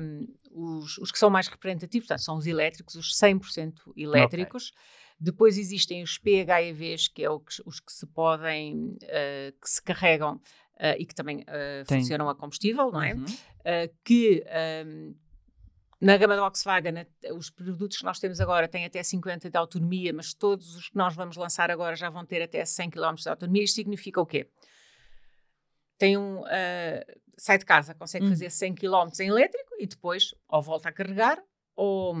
um, os, os que são mais representativos portanto, são os elétricos, os 100% elétricos. Okay depois existem os PHEVs, que é que, os que se podem, uh, que se carregam uh, e que também uh, funcionam a combustível, não é? Uhum. que um, ehm, na gama da Volkswagen, os produtos que nós temos agora têm até 50 de autonomia, mas todos os que nós vamos lançar agora já vão ter até 100 km de autonomia. Isto significa o quê? Tem um, sai de casa, consegue uhum. fazer 100 km em elétrico e depois ou volta a carregar ou,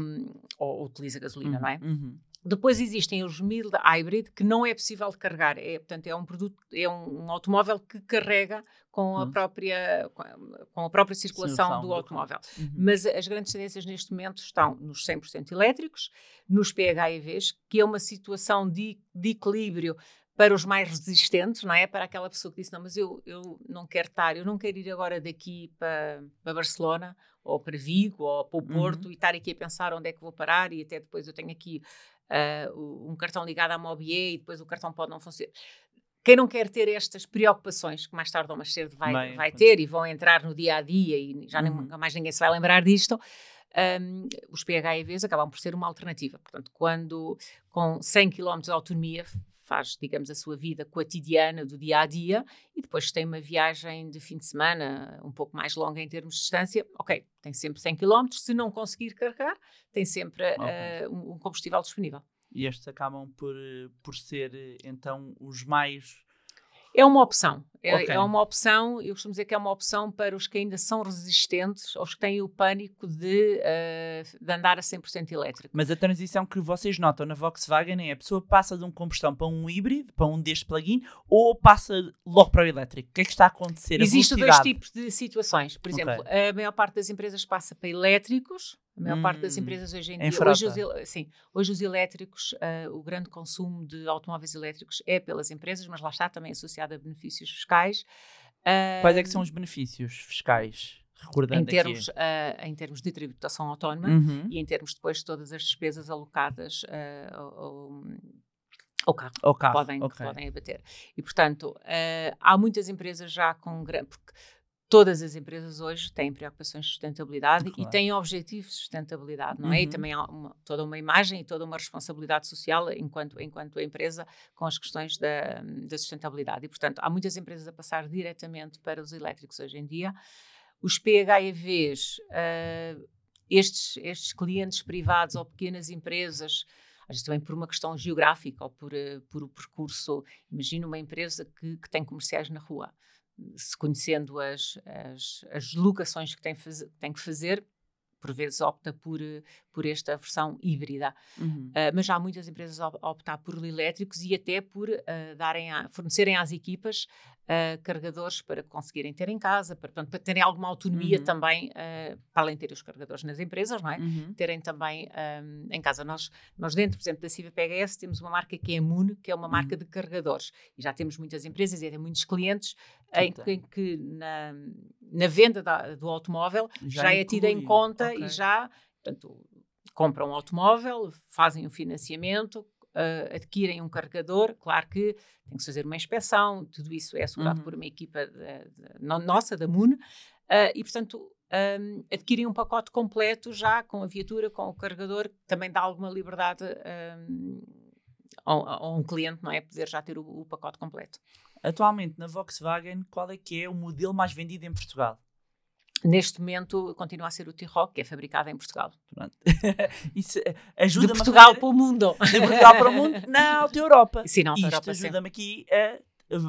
ou utiliza gasolina, uhum. não é? Uhum. Depois existem os mild hybrid, que não é possível de carregar. É, portanto, é um produto, é um, um automóvel que carrega com a, hum. própria, com a própria circulação do, do automóvel. Uhum. Mas as grandes tendências neste momento estão nos 100% elétricos, nos PHEVs, que é uma situação de, de equilíbrio para os mais resistentes, não é? Para aquela pessoa que disse, não, mas eu, eu não quero estar, eu não quero ir agora daqui para, para Barcelona, ou para Vigo, ou para o Porto, uhum. e estar aqui a pensar onde é que vou parar, e até depois eu tenho aqui uh, um cartão ligado à Mobier, e depois o cartão pode não funcionar. Quem não quer ter estas preocupações, que mais tarde ou mais cedo vai, Bem, vai ter, e vão entrar no dia a dia, e já uhum. nem, mais ninguém se vai lembrar disto, um, os PHEVs acabam por ser uma alternativa. Portanto, quando com 100 km de autonomia faz, digamos, a sua vida cotidiana do dia a dia e depois tem uma viagem de fim de semana um pouco mais longa em termos de distância, ok, tem sempre 100 km, se não conseguir carregar, tem sempre okay. uh, um combustível disponível. E estes acabam por, eh, por ser, eh, então, os mais é uma opção. É, okay. é, uma opção, eu costumo dizer que é uma opção para os que ainda são resistentes, ou os que têm o pânico de, uh, de andar a 100% elétrico. Mas a transição que vocês notam na Volkswagen é a pessoa passa de um combustão para um híbrido, para um deste plug-in, ou passa logo para o elétrico? O que é que está a acontecer? Existem dois tipos de situações. Por exemplo, okay. a maior parte das empresas passa para elétricos, a maior hum, parte das hum, empresas hoje em, em dia, hoje os, sim, hoje os elétricos, uh, o grande consumo de automóveis elétricos é pelas empresas, mas lá está também associado a benefícios fiscais. Uh, Quais é que são os benefícios fiscais? Recordando em termos, uh, em termos de tributação autónoma uhum. e em termos depois de todas as despesas alocadas ao, ao carro, ao carro. Que podem, okay. que podem abater. E, portanto, uh, há muitas empresas já com grande. Porque todas as empresas hoje têm preocupações de sustentabilidade claro. e têm objetivos de sustentabilidade, não é? E uhum. também há uma, toda uma imagem e toda uma responsabilidade social enquanto, enquanto empresa com as questões da, da sustentabilidade. E, portanto, há muitas empresas a passar diretamente para os elétricos hoje em dia. Os PHEVs, uh, ah, estes, estes clientes privados ou pequenas empresas, às vezes também por uma questão geográfica ou por, uh, por o percurso. Imagina uma empresa que, que tem comerciais na rua se conhecendo as, as, as locações que tem, faz, tem que fazer, por vezes opta por, por esta versão híbrida. Uhum. Uh, mas já há muitas empresas a optar por elétricos e até por uh, darem a, fornecerem às equipas uh, carregadores para conseguirem ter em casa, para, portanto, para terem alguma autonomia uhum. também, uh, para além de ter os carregadores nas empresas, não é? Uhum. Terem também um, em casa. Nós, nós dentro, por exemplo, da CIVA PHS, temos uma marca que é a Moon, que é uma marca uhum. de carregadores. E já temos muitas empresas e até muitos clientes em, em, que na, na venda da, do automóvel já, já é tida em conta okay. e já, portanto, compram um automóvel, fazem o um financiamento, uh, adquirem um carregador, claro que tem que se fazer uma inspeção, tudo isso é assegurado uhum. por uma equipa de, de, nossa, da MUN, uh, e portanto um, adquirem um pacote completo já com a viatura, com o carregador, que também dá alguma liberdade um, a, a, um cliente, não é? Poder já ter o, o pacote completo. Atualmente na Volkswagen, qual é que é o modelo mais vendido em Portugal? Neste momento continua a ser o T-Rock, que é fabricado em Portugal. Isso eh, ajuda-me De Portugal fazer... para o mundo. De Portugal para o mundo na Alta Europa. Sim, na Alta Europa, Isto ajuda-me aqui a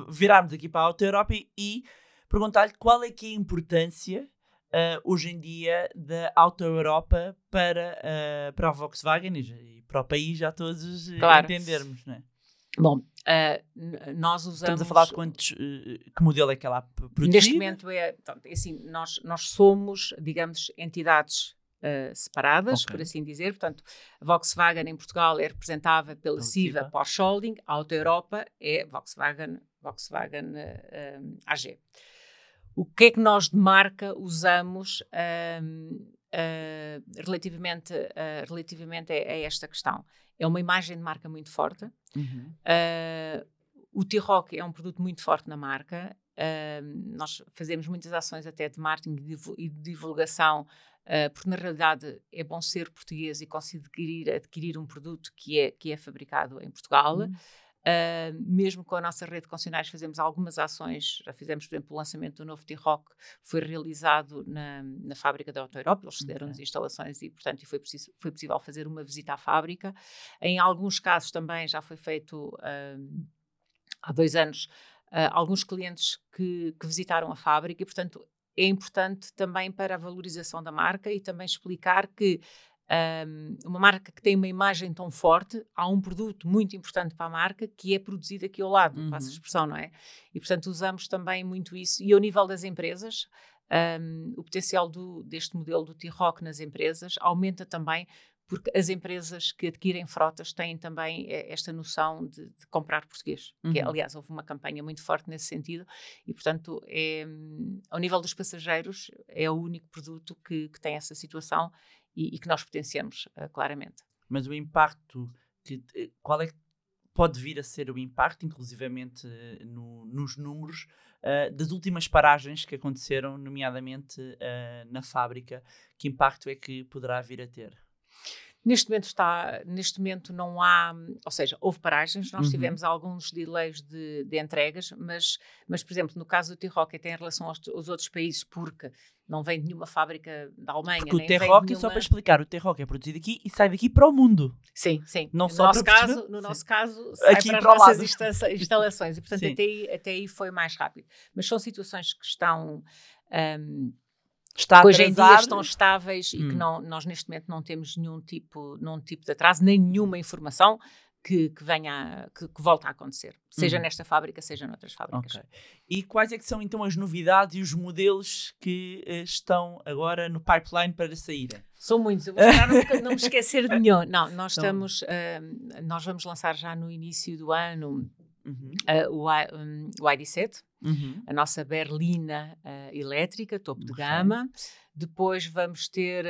virarmos aqui para a Alta Europa e, e perguntar-lhe qual é que é a importância uh, hoje em dia da Alta Europa para, uh, para a Volkswagen e, para o país, já todos claro. entendermos, não é? Bom, uh, nós usamos. Estamos a falar de quantos. Uh, que modelo é que ela produz? Neste momento é. assim, nós, nós somos, digamos, entidades uh, separadas, okay. por assim dizer. Portanto, a Volkswagen em Portugal é representada pela CIVA Porsche Holding, a Auto Europa é Volkswagen, Volkswagen AG. O que é que nós de marca usamos relativamente, relativamente a, a esta questão? É uma imagem de marca muito forte. Uhum. Uh, o T-Rock é um produto muito forte na marca. Uh, nós fazemos muitas ações até de marketing e de divulgação, uh, porque na realidade é bom ser português e conseguir adquirir um produto que é, que é fabricado em Portugal. Uhum. Uh, mesmo com a nossa rede de concessionários fazemos algumas ações, já fizemos, por exemplo, o lançamento do novo T-Rock, foi realizado na, na fábrica da Auto Europa, eles cederam-nos okay. instalações e, portanto, foi, preciso, foi possível fazer uma visita à fábrica. Em alguns casos também já foi feito, uh, há dois anos, uh, alguns clientes que, que visitaram a fábrica e, portanto, é importante também para a valorização da marca e também explicar que um, uma marca que tem uma imagem tão forte, há um produto muito importante para a marca que é produzido aqui ao lado, uhum. passa a expressão, não é? E portanto usamos também muito isso. E ao nível das empresas, um, o potencial do, deste modelo do T-Rock nas empresas aumenta também porque as empresas que adquirem frotas têm também eh, esta noção de, de comprar português. Uhum. Que, aliás, houve uma campanha muito forte nesse sentido e, portanto, é, ao nível dos passageiros, é o único produto que, que tem essa situação e, e que nós potenciamos uh, claramente. Mas o impacto, que, eh, qual é que pode vir a ser o impacto, inclusivamente no, nos números, uh, das últimas paragens que aconteceram, nomeadamente uh, na fábrica? Que impacto é que poderá vir a ter? Neste momento está, neste momento não há, ou seja, houve paragens, nós uhum. tivemos alguns delays de, de, entregas, mas, mas, por exemplo, no caso do T-Rock, até em relação aos, aos, outros países, porque não vem de nenhuma fábrica da Alemanha. Porque o T-Rock, nenhuma... só para explicar, o T-Rock é produzido aqui e sai daqui para o mundo. Sim, sim. Não no só nosso caso, No nosso caso, sai aqui para, para as nossas instalações e, portanto, até aí, até aí foi mais rápido. Mas são situações que estão... Um, está que hoje em dia estão estáveis hum. e que hum. não, nós neste momento não temos nenhum tipo, nenhum tipo de atraso, nem nenhuma informação que, que venha, que, que volte a acontecer, seja hum. nesta fábrica, seja noutras fábricas. Okay. E quais é que são então as novidades e os modelos que uh, estão agora no pipeline para sair? São muitos, eu vou não, não me esquecer de nenhum. Não, nós então, estamos, uh, nós vamos lançar já no início do ano uhum. uh, o, um, o ID7, uhum. a nossa berlina uh, elétrica, topo de gama. Depois vamos ter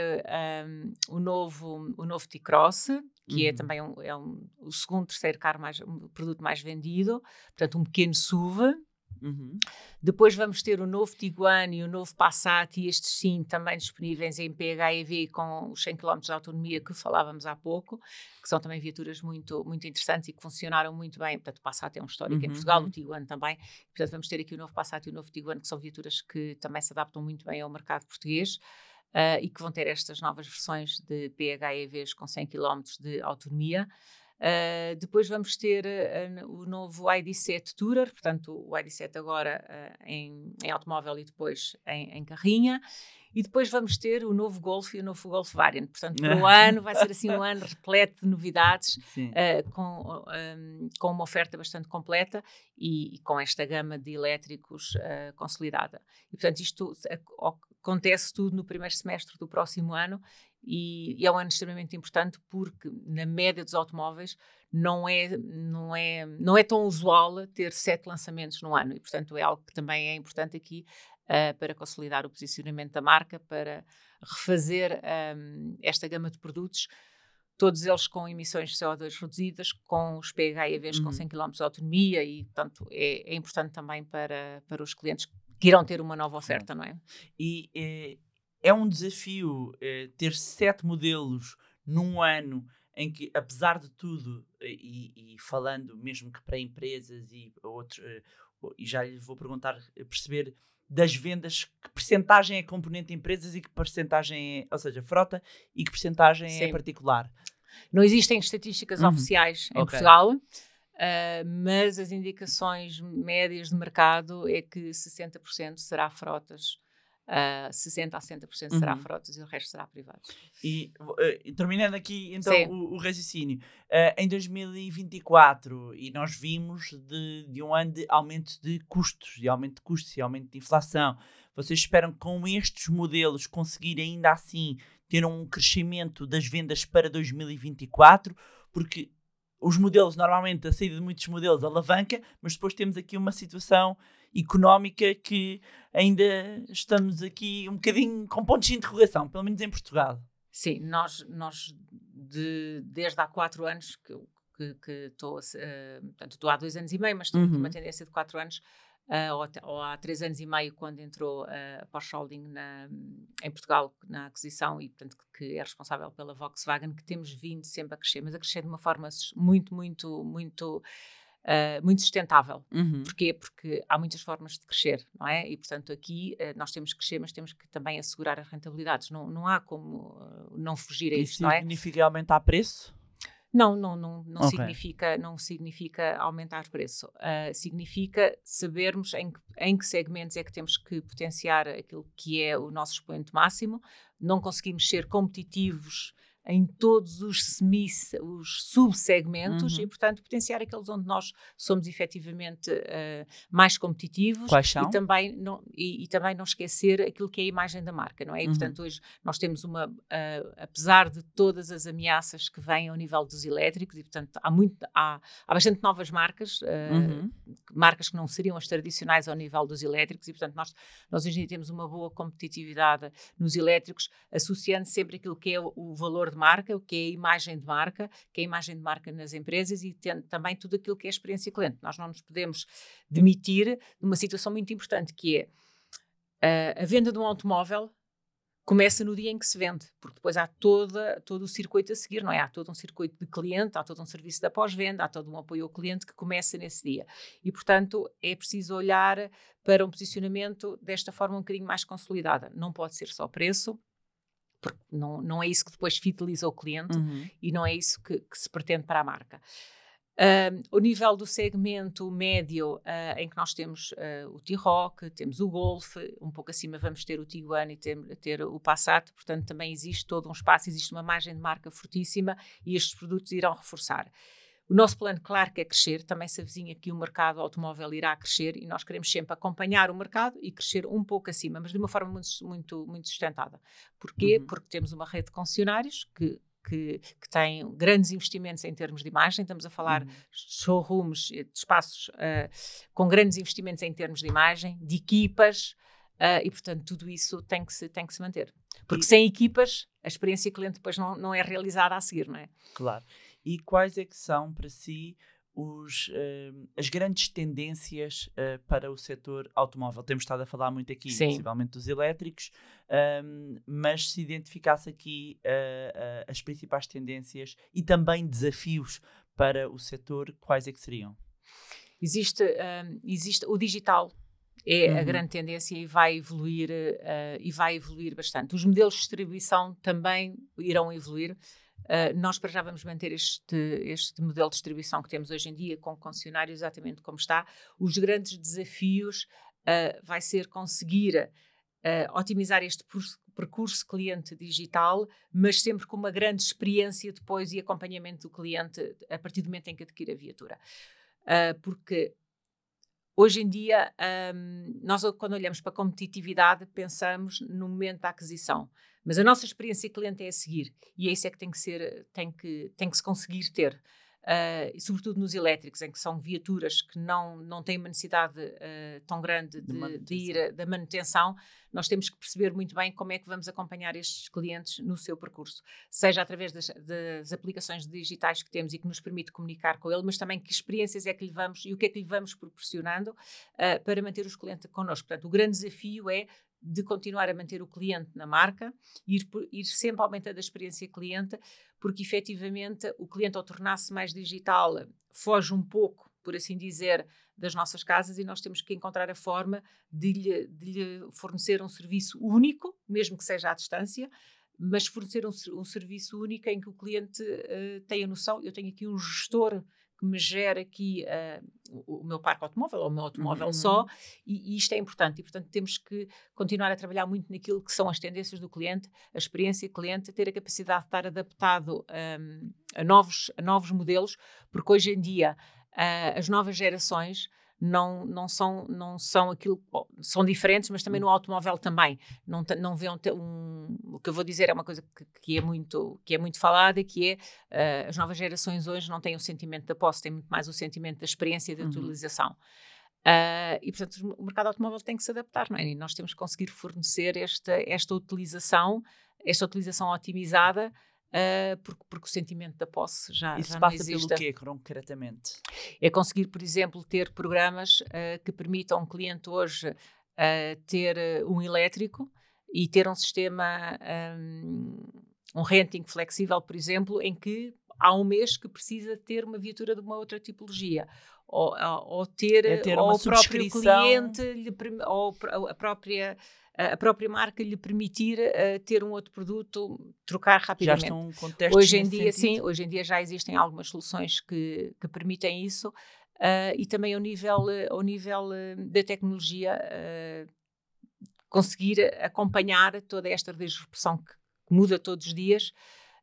um, o novo, o novo T-Cross, que é uhum. é também um, é um, o segundo, terceiro carro mais, um produto mais vendido, portanto um pequeno SUV. Uhum. Depois vamos ter o novo Tiguan e o novo Passat, e estes sim também disponíveis em PHEV com os 100 km de autonomia que falávamos há pouco, que são também viaturas muito, muito interessantes e que funcionaram muito bem. Portanto, o Passat é um histórico uhum. em Portugal, o Tiguan também. Portanto, vamos ter aqui o novo Passat e o novo Tiguan, que são viaturas que também se adaptam muito bem ao mercado português. Uh, e que vão ter estas novas versões de PHEVs com 100 km de autonomia. Uh, depois vamos ter uh, o novo ID7 Tourer, portanto, o ID7 agora uh, em, em, automóvel e depois em, em, carrinha. E depois vamos ter o novo Golf e o novo Golf Variant. Portanto, o ano vai ser assim um ano repleto de novidades, com, um, com uma oferta bastante completa e, e com esta gama de elétricos consolidada. E, portanto, isto acontece tudo no primeiro semestre do próximo ano e, e, é um ano extremamente importante porque na média dos automóveis não é, não é, não é tão usual ter sete lançamentos no ano e portanto é algo que também é importante aqui uh, para consolidar o posicionamento da marca, para refazer um, esta gama de produtos todos eles com emissões de CO2 reduzidas, com os PHEVs uhum. com 100 km de autonomia e, portanto, é, é, importante também para, para os clientes que irão ter uma nova oferta, não é? E eh, é um desafio eh, ter sete modelos num ano em que, apesar de tudo, eh, e, e falando mesmo que para empresas e outros, eh, e já lhe vou perguntar, perceber das vendas, que percentagem é componente de empresas e que percentagem é, ou seja, frota, e que percentagem é particular? Não existem estatísticas uhum. oficiais em okay. Portugal, uh, mas as indicações médias de mercado é que 60% será frotas uh, 60% a 70% uhum. será frotas e o resto será privado. E uh, terminando aqui então o, o, raciocínio, uh, em 2024, e nós vimos de, de um ano de aumento de custos, de aumento de custos e aumento de inflação, vocês esperam com estes modelos conseguir ainda assim ter um crescimento das vendas para 2024? Porque os modelos, normalmente, a saída de muitos modelos alavanca, mas depois temos aqui uma situação económica que ainda estamos aqui um bocadinho com pontos de interrogação, pelo menos em Portugal. Sim, nós, nós de, desde há quatro anos que, que, estou, uh, portanto, estou há dois anos e meio, mas tenho uhum. uma tendência de quatro anos, uh, ou, ou, há três anos e meio, quando entrou uh, a Porsche Holding na, em Portugal na aquisição e, portanto, que é responsável pela Volkswagen, que temos vindo sempre a crescer, mas a crescer de uma forma muito, muito, muito uh, muito sustentável. Uhum. Porquê? Porque há muitas formas de crescer, não é? E, portanto, aqui uh, nós temos que crescer, mas temos que também assegurar as rentabilidades. Não, não há como uh, não fugir a isso, não é? significa aumentar preço? Não, não, não, não, okay. significa, não significa aumentar preço. Uh, significa sabermos em que, em que segmentos é que temos que potenciar aquilo que é o nosso expoente máximo. Não conseguimos ser competitivos em todos os semi, os subsegmentos uhum. e, portanto, potenciar aqueles onde nós somos efetivamente uh, mais competitivos. Quais são? E também, não, e, e, também não esquecer aquilo que é a imagem da marca, não é? E, uhum. portanto, hoje nós temos uma, uh, apesar de todas as ameaças que vêm ao nível dos elétricos, e, portanto, há, muito, há, há bastante novas marcas, uh, uhum. marcas que não seriam as tradicionais ao nível dos elétricos, e, portanto, nós, nós hoje em dia temos uma boa competitividade nos elétricos, associando sempre aquilo que é o, o valor de marca, o que é a imagem de marca, que é a imagem de marca nas empresas e também tudo aquilo que é a experiência cliente. Nós não nos podemos demitir de uma situação muito importante que é uh, a venda de um automóvel começa no dia em que se vende, porque depois há toda, todo o circuito a seguir, não é? Há todo um circuito de cliente, há todo um serviço de pós-venda, há todo um apoio ao cliente que começa nesse dia. E, portanto, é preciso olhar para um posicionamento desta forma um bocadinho mais consolidada. Não pode ser só preço, porque não, não é isso que depois fideliza o cliente uhum. e não é isso que, que, se pretende para a marca. Uh, o nível do segmento médio, uh, em que nós temos uh, o T-Rock, temos o Golf, um pouco acima vamos ter o Tiguan e ter, ter, o Passat, portanto também existe todo um espaço, existe uma margem de marca fortíssima e estes produtos irão reforçar. O nosso plano, claro que é crescer, também se avizinha que o mercado automóvel irá crescer e nós queremos sempre acompanhar o mercado e crescer um pouco acima, mas de uma forma muito, muito, muito sustentada. Porquê? Uhum. Porque temos uma rede de concessionários que que, que têm grandes investimentos em termos de imagem. Estamos a falar uhum. de showrooms, de espaços uh, com grandes investimentos em termos de imagem, de equipas, uh, e portanto tudo isso tem que se, tem que se manter. Porque e... sem equipas, a experiência cliente depois não, não é realizada a seguir, não é? Claro. E quais é que são para si os, uh, as grandes tendências uh, para o setor automóvel. Temos estado a falar muito aqui, Sim. principalmente dos elétricos, um, mas se identificasse aqui uh, as principais tendências e também desafios para o setor, quais é que seriam? Existe, um, existe o digital é uhum. a grande tendência e vai evoluir e vai evoluir bastante. Os modelos de distribuição também irão evoluir. Uh, nós para já vamos manter este, este modelo de distribuição que temos hoje em dia com concessionário exatamente como está. Os grandes desafios uh, vai ser conseguir uh, otimizar este percurso cliente digital, mas sempre com uma grande experiência depois e acompanhamento do cliente a partir do momento em que adquire a viatura. porque Hoje em dia, um, nós quando olhamos para a competitividade, pensamos no momento da aquisição. Mas a nossa experiência cliente é a seguir. E é isso é que tem que ser, tem que, tem que se conseguir ter. Uh, sobretudo nos elétricos, em que são viaturas que não, não têm uma necessidade uh, tão grande de, de, de ir da manutenção, nós temos que perceber muito bem como é que vamos acompanhar estes clientes no seu percurso, seja através das, das aplicações digitais que temos e que nos permite comunicar com ele, mas também que experiências é que lhe vamos e o que é que lhe vamos proporcionando uh, para manter os clientes connosco. Portanto, o grande desafio é de continuar a manter o cliente na marca, ir, ir sempre aumentando a experiência cliente, porque efetivamente o cliente, ao tornar-se mais digital, foge um pouco, por assim dizer, das nossas casas e nós temos que encontrar a forma de lhe, de lhe fornecer um serviço único, mesmo que seja à distância, mas fornecer um, um serviço único em que o cliente uh, tenha noção. Eu tenho aqui um gestor que me gera aqui uh, o, meu parque automóvel, ou o meu automóvel uhum. só, e, e, isto é importante. E, portanto, temos que continuar a trabalhar muito naquilo que são as tendências do cliente, a experiência cliente, ter a capacidade de estar adaptado um, a, novos, a novos modelos, porque hoje em dia uh, as novas gerações não, não, são, não são aquilo, bom, são diferentes, mas também no automóvel também. Não, não vê um, um, o que eu vou dizer é uma coisa que, que, é, muito, que é muito falada, que é uh, as novas gerações hoje não têm o sentimento da posse, têm muito mais o sentimento da experiência e da uhum. utilização. Uh, e, portanto, o mercado automóvel tem que se adaptar, não é? E nós temos que conseguir fornecer esta, esta utilização, esta utilização otimizada Uh, porque, porque, o sentimento da posse já, Isso já passa não existe. pelo quê, concretamente? É conseguir, por exemplo, ter programas uh, que permitam um cliente hoje uh, ter um elétrico e ter um sistema, um, um renting flexível, por exemplo, em que há um mês que precisa ter uma viatura de uma outra tipologia. Ou, ou ter, é ter ou o próprio cliente, ou a própria a própria marca lhe permitir uh, ter um outro produto, trocar rapidamente. Já estão com hoje em dia, sentido? sim, hoje em dia já existem algumas soluções que, que permitem isso uh, e também ao nível, ao nível da tecnologia conseguir acompanhar toda esta disrupção que, que muda todos os dias.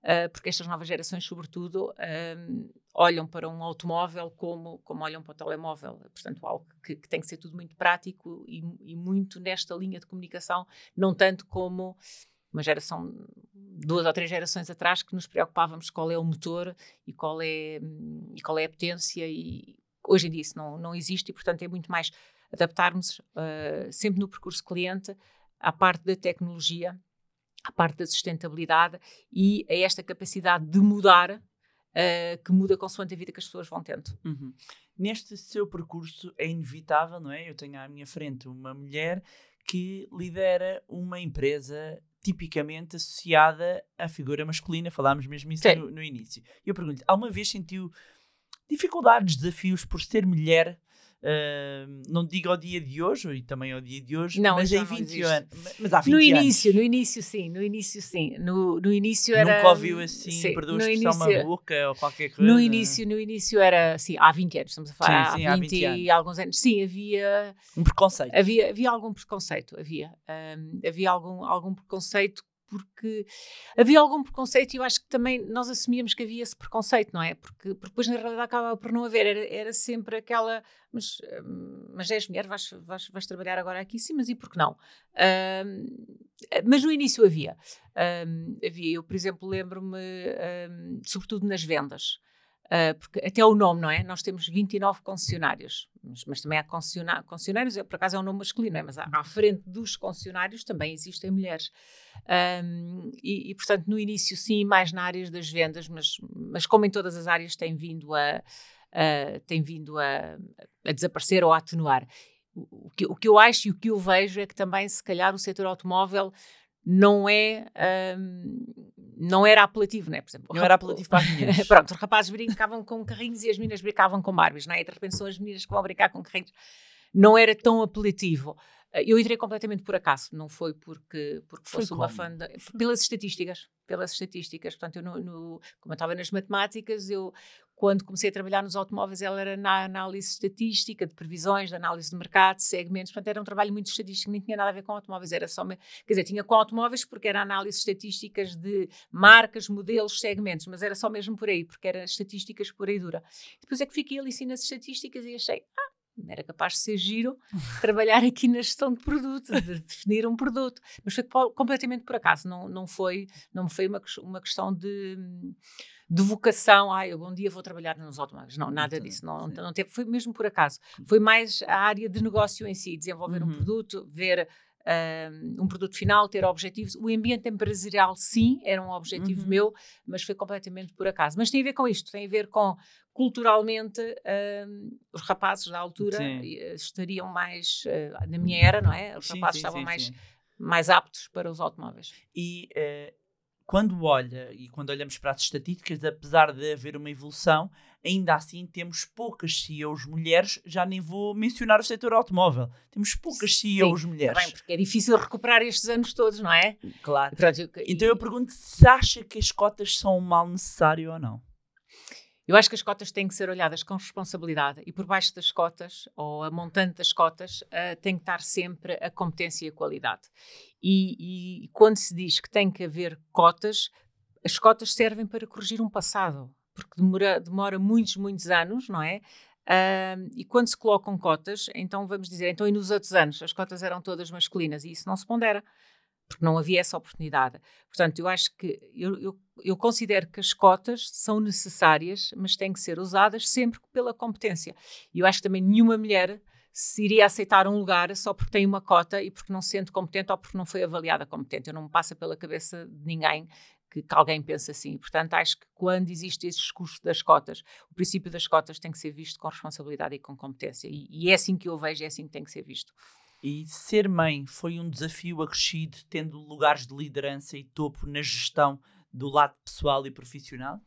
Uh, porque estas novas gerações, sobretudo, um, olham para um automóvel como, como olham para o telemóvel. Portanto, algo que, que tem que ser tudo muito prático e, e, muito nesta linha de comunicação, não tanto como uma geração, duas ou três gerações atrás, que nos preocupávamos qual é o motor e qual é, e qual é a potência. E hoje em dia isso não, não existe e, portanto, é muito mais adaptarmos uh, sempre no percurso cliente à parte da tecnologia, à parte da sustentabilidade e a esta capacidade de mudar uh, que muda consoante a vida que as pessoas vão tendo. Uhum. Neste seu percurso é inevitável, não é? Eu tenho à minha frente uma mulher que lidera uma empresa tipicamente associada à figura masculina, falámos mesmo isso no, no, início. E eu pergunto-lhe, alguma vez sentiu dificuldades, desafios por ser mulher Uh, não digo ao dia de hoje, e também ao dia de hoje, não, mas em 20 anos. Mas há 20 no início, anos. no início sim, no início sim. No, no início era. Nunca ouviu assim, sim, perdoa a expressão início, boca ou qualquer coisa? No início, no início era, sim, há 20 anos, estamos a falar, sim, sim, há, 20 há 20 anos. e alguns anos. Sim, havia. Um preconceito. Havia, havia algum preconceito, havia. Um, havia algum, algum preconceito porque havia algum preconceito e eu acho que também nós assumíamos que havia esse preconceito, não é? Porque, porque depois na realidade acabava por não haver, era, era sempre aquela, mas, hum, mas és mulher, vais, vais, vais trabalhar agora aqui, sim, mas e por que não? Um, mas no início havia. Um, havia, eu por exemplo lembro-me, um, sobretudo nas vendas, Uh, porque até o nome, não é? Nós temos 29 concessionários, mas, mas também há concessionários, por acaso é um nome masculino, é? mas à, à, frente dos concessionários também existem mulheres. Um, e, e, portanto, no início, sim, mais na área das vendas, mas, mas como em todas as áreas, tem vindo a, a tem vindo a, a desaparecer ou a atenuar. O, que, o que eu acho e o que eu vejo é que também, se calhar, o setor automóvel não é um, não era apelativo, né? Por exemplo, não era apelativo para as meninas. Pronto, os rapazes brincavam com carrinhos e as meninas brincavam com Barbies, não é? E de repente são as meninas que vão brincar com carrinhos. Não era tão apelativo. Eh, eu entrei completamente por acaso, não foi porque, porque fosse foi uma fã de, pelas estatísticas, pelas estatísticas. Portanto, eu no, no, como eu estava nas matemáticas, eu quando comecei a trabalhar nos automóveis, ela era na análise estatística, de previsões, de análise de mercado, de segmentos, portanto era um trabalho muito estatístico, nem tinha nada a ver com automóveis, era só, quer dizer, tinha com automóveis porque era análise estatísticas de marcas, modelos, segmentos, mas era só mesmo por aí, porque era estatísticas por aí dura. Depois é que fiquei ali assim nas estatísticas e achei, ah, era capaz de ser giro trabalhar aqui na gestão de produto, de definir um produto. Mas foi completamente por acaso, não, não foi, não foi uma, uma questão de, de vocação, ah, eu um dia vou trabalhar nos automóveis. Não, nada disso. Não, não teve, foi mesmo por acaso. Foi mais a área de negócio em si, desenvolver uhum. um produto, ver um, um, produto final, ter objetivos. O ambiente empresarial, sim, era um objetivo uhum. meu, mas foi completamente por acaso. Mas tem a ver com isto, tem a ver com culturalmente um, os rapazes da altura sim. Eh, estariam mais uh, na minha era, não é? Os sim, rapazes sim, estavam mais, mais aptos para os automóveis. E uh, quando olha e quando olhamos para as estatísticas, apesar de haver uma evolução, ainda assim temos poucas CEOs mulheres, já nem vou mencionar o setor automóvel. Temos poucas CEOs Sim, mulheres. Bem, porque é difícil recuperar estes anos todos, não é? Claro. Pronto, então eu pergunto se acha que as cotas são um mal necessário ou não. Eu acho que as cotas têm que ser olhadas com responsabilidade e por baixo das cotas, ou a montante das cotas, uh, tem que estar sempre a competência e a qualidade. E, e, quando se diz que tem que haver cotas, as cotas servem para corrigir um passado porque demora, demora muitos, muitos anos, não é? Uh, e quando se colocam cotas, então vamos dizer, então e nos outros anos as cotas eram todas masculinas e isso não se pondera, porque não havia essa oportunidade. Portanto, eu acho que, eu, eu, eu considero que as cotas são necessárias, mas têm que ser usadas sempre pela competência. E eu acho que também nenhuma mulher se iria aceitar um lugar só porque tem uma cota e porque não se sente competente ou porque não foi avaliada competente. Eu não me passa pela cabeça de ninguém que, que, alguém pense assim. Portanto, acho que quando existe esse discurso das cotas, o princípio das cotas tem que ser visto com responsabilidade e com competência. E, e é assim que eu vejo, é assim que tem que ser visto. E ser mãe foi um desafio acrescido, tendo lugares de liderança e topo na gestão do lado pessoal e profissional?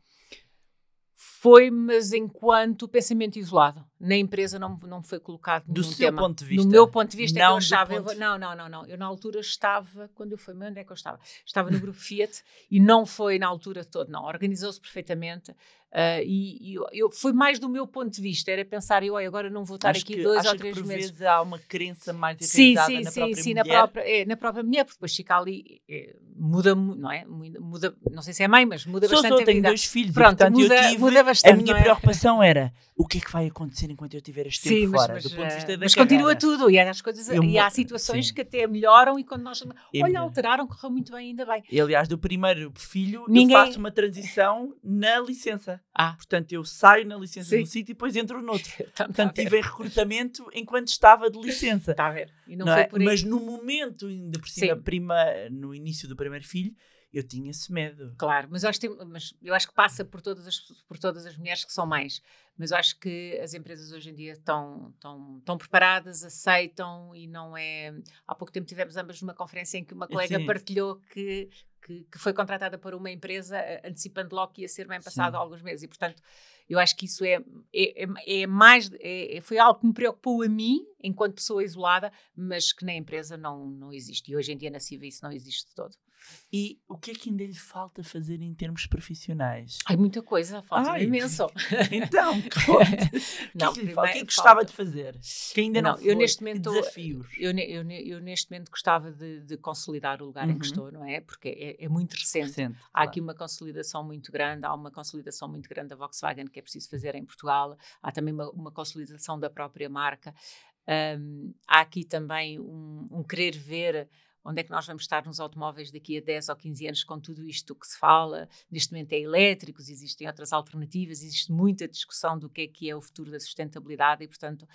Foi, mas enquanto pensamento isolado. Na empresa não, não foi colocado Do seu tema. ponto de vista? No meu ponto de vista não é eu estava. Eu, não, não, não, não. Eu na altura estava, quando eu fui, onde é que eu estava? Estava no grupo Fiat e não foi na altura toda, não. Organizou-se perfeitamente. Uh, e, e eu, eu, foi mais do meu ponto de vista, era pensar, eu agora não vou estar acho aqui que, dois ou três que por meses. Vezes há uma crença mais sim, sim, na sim, própria sim, mulher. Na própria, é, na própria mulher, porque depois fica ali. É, muda, não é? Muda, não sei se é mãe, mas muda sou, bastante sou, a tenho dois filhos Pronto, e, portanto, muda, eu tive, muda bastante. a minha é? preocupação era o que é que vai acontecer enquanto eu tiver este tempo Sim, mas, fora, mas, do ponto de vista eh, da mas carreira. continua tudo e há, as coisas, Eu e há mo- situações sim. que até melhoram e quando nós E olha, alteraram, correu muito bem, ainda bem. E, aliás, do primeiro filho, Ninguém- eu faço uma transição na licença. Ah, Portanto, eu saio na licença Sim. do sítio e depois entro noutro. então, Portanto, ver. tive recrutamento enquanto estava de licença. Está a ver. Não, não é? Mas no momento, ainda por cima, Sim. prima, no início do primeiro filho, eu tinha esse medo. Claro, mas eu, acho que tem- mas eu acho que passa por todas, as, por todas as mulheres que são mães. Mas eu acho que as empresas hoje em dia estão, estão, estão preparadas, aceitam e não é. Há pouco tempo tivemos ambas numa conferência em que uma colega Sim. partilhou que, que, que foi contratada por uma empresa eh, antecipando logo que ia ser bem passado Sim. alguns meses. E, portanto, eu acho que isso é, é, é- é mais. é- é- foi algo que me preocupou a mim, enquanto pessoa isolada, mas que na empresa não, não existe. E hoje em dia na CIVA isso não existe de todo. E o que é que ainda lhe falta fazer em termos profissionais? Há muita coisa, falta Ai, imenso. Então. Não, o que é que lhe falta? O que é primeiro que gostava de fazer? Que ainda não, Não, foi? eu neste momento- desafios. Eu, eu, eu neste momento gostava de, de consolidar o lugar em Uhum. que estou, não é? Porque é, é muito recente. Recente, Há claro. aqui uma consolidação muito grande, há uma consolidação muito grande da Volkswagen que é preciso fazer em Portugal, há também uma, uma consolidação da própria marca. Hum, há aqui também um, um querer ver onde é que nós vamos estar nos automóveis daqui a 10 ou 15 anos com tudo isto que se fala. Neste momento é elétricos, existem outras alternativas, existe muita discussão do que é que é o futuro da sustentabilidade e, portanto,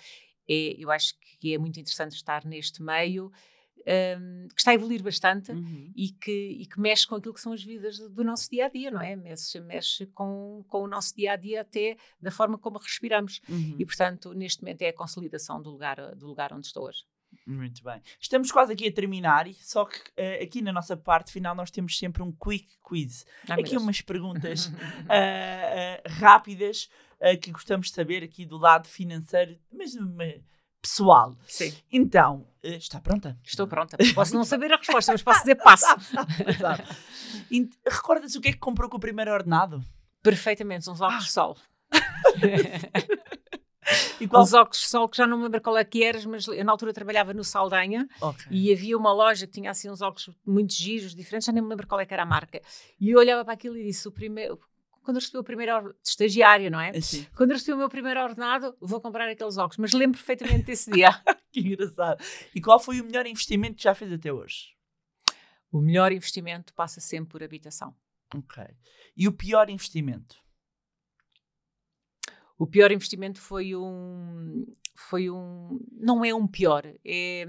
é, eu acho que é muito interessante estar neste meio, hum, que está a evoluir bastante Uhum. e que, e que mexe com aquilo que são as vidas do, do nosso dia a dia, não é? Mexe, mexe com, com o nosso dia a dia até da forma como respiramos. Uhum. E, portanto, neste momento é a consolidação do lugar, do lugar onde estou hoje. Muito bem. Estamos quase aqui a terminar, só que eh, aqui na nossa parte final nós temos sempre um quick quiz. Meu aqui umas perguntas ah, ah, rápidas ah, que gostamos de saber aqui do lado financeiro, mas pessoal. Sim, Então, está pronta? estou pronta. Posso não saber a resposta, mas posso dizer passo. Recorda-se o que é que comprou com o primeiro ordenado? Perfeitamente, uns óculos de sol. E qual... Uns óculos de sol que já não me lembro qual é que eras, mas eu na altura trabalhava no Saldanha Ok. e havia uma loja que tinha assim uns óculos muito giros, diferentes, já nem me lembro qual é que era a marca. E eu olhava para aquilo e disse, o primeiro... Quando eu recebi o primeiro or- estagiário, não é? Assim, Quando eu recebi o meu primeiro ordenado, vou comprar aqueles óculos, mas lembro perfeitamente desse dia. que engraçado. E qual foi o melhor investimento que já fez até hoje? o melhor investimento passa sempre por habitação. Ok. E o pior investimento? O pior investimento foi um. Foi um. Não é um pior, é,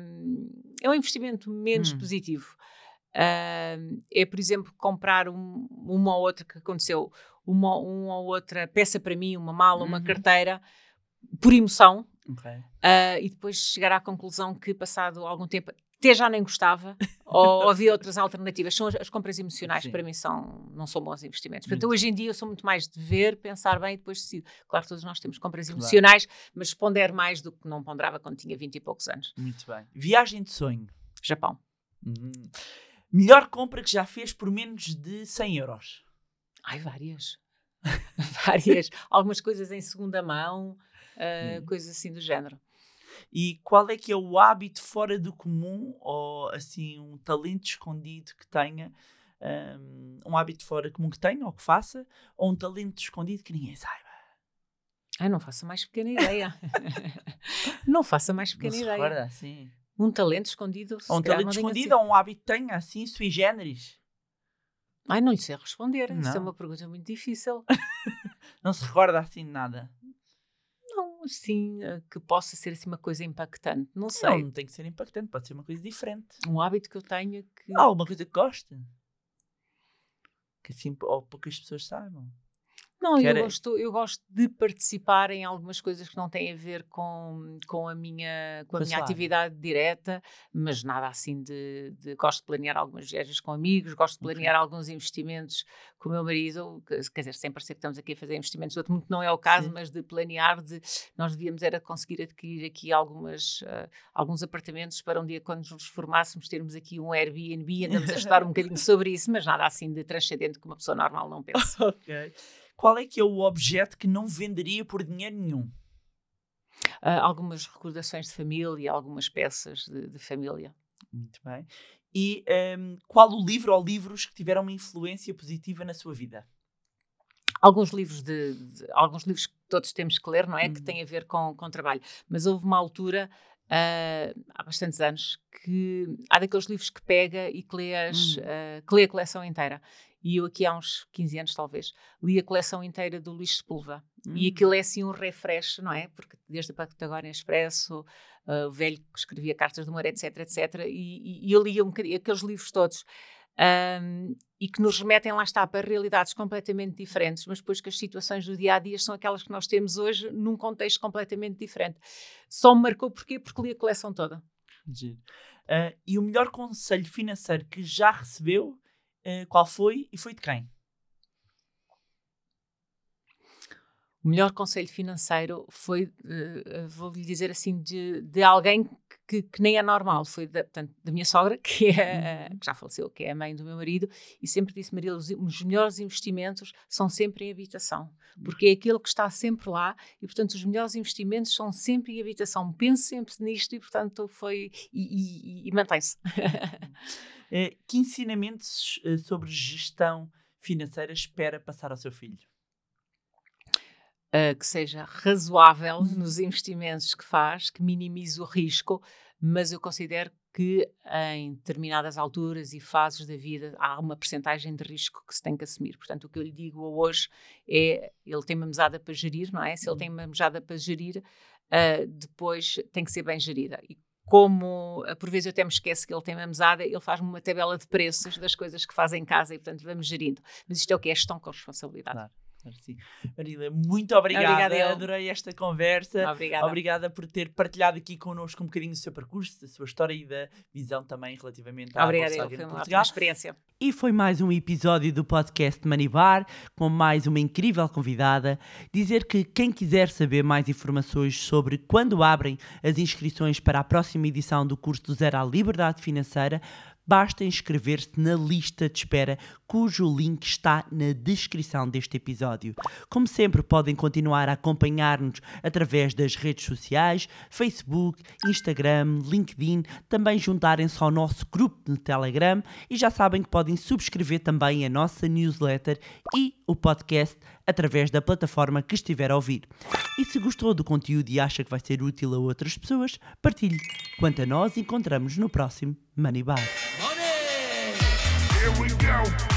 é um investimento menos Hum. positivo. Ah, é, por exemplo, comprar um- uma ou outra que aconteceu, uma, uma ou outra peça para mim, uma mala, uma Uhum. carteira, por emoção, Ok. ah, e depois chegar à conclusão que, passado algum tempo, até já nem gostava, ou havia outras alternativas. São as, as compras emocionais, Sim. para mim, são, não são bons investimentos. Portanto, Muito. hoje em dia eu sou muito mais de ver, pensar bem e depois decido. Claro, todos nós temos compras Claro. emocionais, mas pondero mais do que não ponderava quando tinha 20 e poucos anos. Muito bem. Viagem de sonho. Japão. Uhum. Melhor compra que já fez por menos de 100 euros. Ai, várias. várias. Algumas coisas em segunda mão, Hum. coisas assim do género. E qual é que é o hábito fora do comum ou assim um talento escondido que tenha? Um, um hábito fora comum que tenha ou que faça? Ou um talento escondido que ninguém saiba? Ai, não faça mais pequena ideia. não faça mais Não pequena se ideia. recorda assim? Um talento escondido. Ou um talento não escondido ou um hábito que tenha assim sui generis? Ai, não lhe sei responder. Isso é Não. uma pergunta muito difícil. Não se recorda assim de nada? Não, assim, eh, que possa ser assim uma coisa impactante. Não Não, sei. não tem que ser impactante, pode ser uma coisa diferente. Um hábito que eu tenha que. Alguma coisa que goste. Que assim, ou poucas pessoas saibam. Não, que eu gosto, eu gosto de participar em algumas coisas que não têm a ver com, com a minha, com a minha atividade direta, mas nada assim de, de- Gosto de planear algumas viagens com amigos, gosto de planear alguns investimentos com o meu marido, que- quer dizer, sem parecer que estamos aqui a fazer investimentos, outro muito não é o caso, Sim. mas de planear, de nós devíamos era conseguir adquirir aqui algumas, ah, alguns apartamentos para um dia quando nos formássemos termos aqui um Airbnb, andamos a estudar um bocadinho sobre isso, mas nada assim de transcendente que uma pessoa normal não pensa. ok. Qual é que é o objeto que não venderia por dinheiro nenhum? Ah, algumas recordações de família, algumas peças de, de família. Muito bem. E um, qual o livro ou livros que tiveram uma influência positiva na sua vida? Alguns livros de, de alguns livros que todos temos que ler, não é? Uhum. Que têm a ver com, com trabalho. Mas houve uma altura Uh, há bastantes anos, que há daqueles livros que pega e que lê, as, uh, que lê a coleção inteira. E eu aqui há uns 15 anos, talvez, li a coleção inteira do Luís Sepúlveda. Hum. E aquilo é assim um refresh, não é? Porque desde a Patagónia Expresso, uh, o velho que escrevia cartas do amor, etc, etc. E, e, eu lia um aqueles livros todos. Um, e que nos remetem, lá está, para realidades completamente diferentes, mas depois que as situações do dia a dia são aquelas que nós temos hoje num contexto completamente diferente. Só me marcou porquê? Porque li a coleção toda. Uh, e o melhor conselho financeiro que já recebeu, qual foi e foi de quem? O melhor conselho financeiro foi, uh, vou-lhe dizer assim, de, de alguém que, que, nem é normal. Foi da, portanto, da minha sogra, que, é, uhum. que já faleceu, que é a mãe do meu marido, e sempre disse: Maria, os, os melhores investimentos são sempre em habitação, porque é aquilo que está sempre lá, e portanto os melhores investimentos são sempre em habitação. Pense sempre nisto, e portanto foi. e, e, e mantém-se. Eh, que ensinamentos eh, sobre gestão financeira espera passar ao seu filho? Uh, que seja razoável uhum. nos investimentos que faz, que minimize o risco, mas eu considero que em determinadas alturas e fases da vida há uma percentagem de risco que se tem que assumir. Portanto, o que eu lhe digo hoje é, ele tem uma mesada para gerir, não é? Se ele uhum. tem uma mesada para gerir, uh, depois tem que ser bem gerida. E como por vezes eu até me esqueço que ele tem uma mesada, ele faz-me uma tabela de preços das coisas que faz em casa e, portanto, vamos gerindo. Mas isto é o que é gestão com responsabilidade. Claro. Sim. Marila, muito obrigada. obrigada Adorei esta conversa. Obrigada. Obrigada por ter partilhado aqui connosco um bocadinho do seu percurso, da sua história e da visão também relativamente à Obrigada, eu. Foi uma experiência. E foi mais um episódio do podcast Money Bar com mais uma incrível convidada. Dizer que quem quiser saber mais informações sobre quando abrem as inscrições para a próxima edição do curso do Zero à Liberdade Financeira, basta inscrever-se na lista de espera, cujo link está na descrição deste episódio. Como sempre, podem continuar a acompanhar-nos através das redes sociais, Facebook, Instagram, LinkedIn, também juntarem-se ao nosso grupo de Telegram e já sabem que podem subscrever também a nossa newsletter e o podcast através da plataforma que estiver a ouvir. E se gostou do conteúdo e acha que vai ser útil a outras pessoas, partilhe. Quanto a nós, encontramos no próximo Money Bar. Money! Here we go.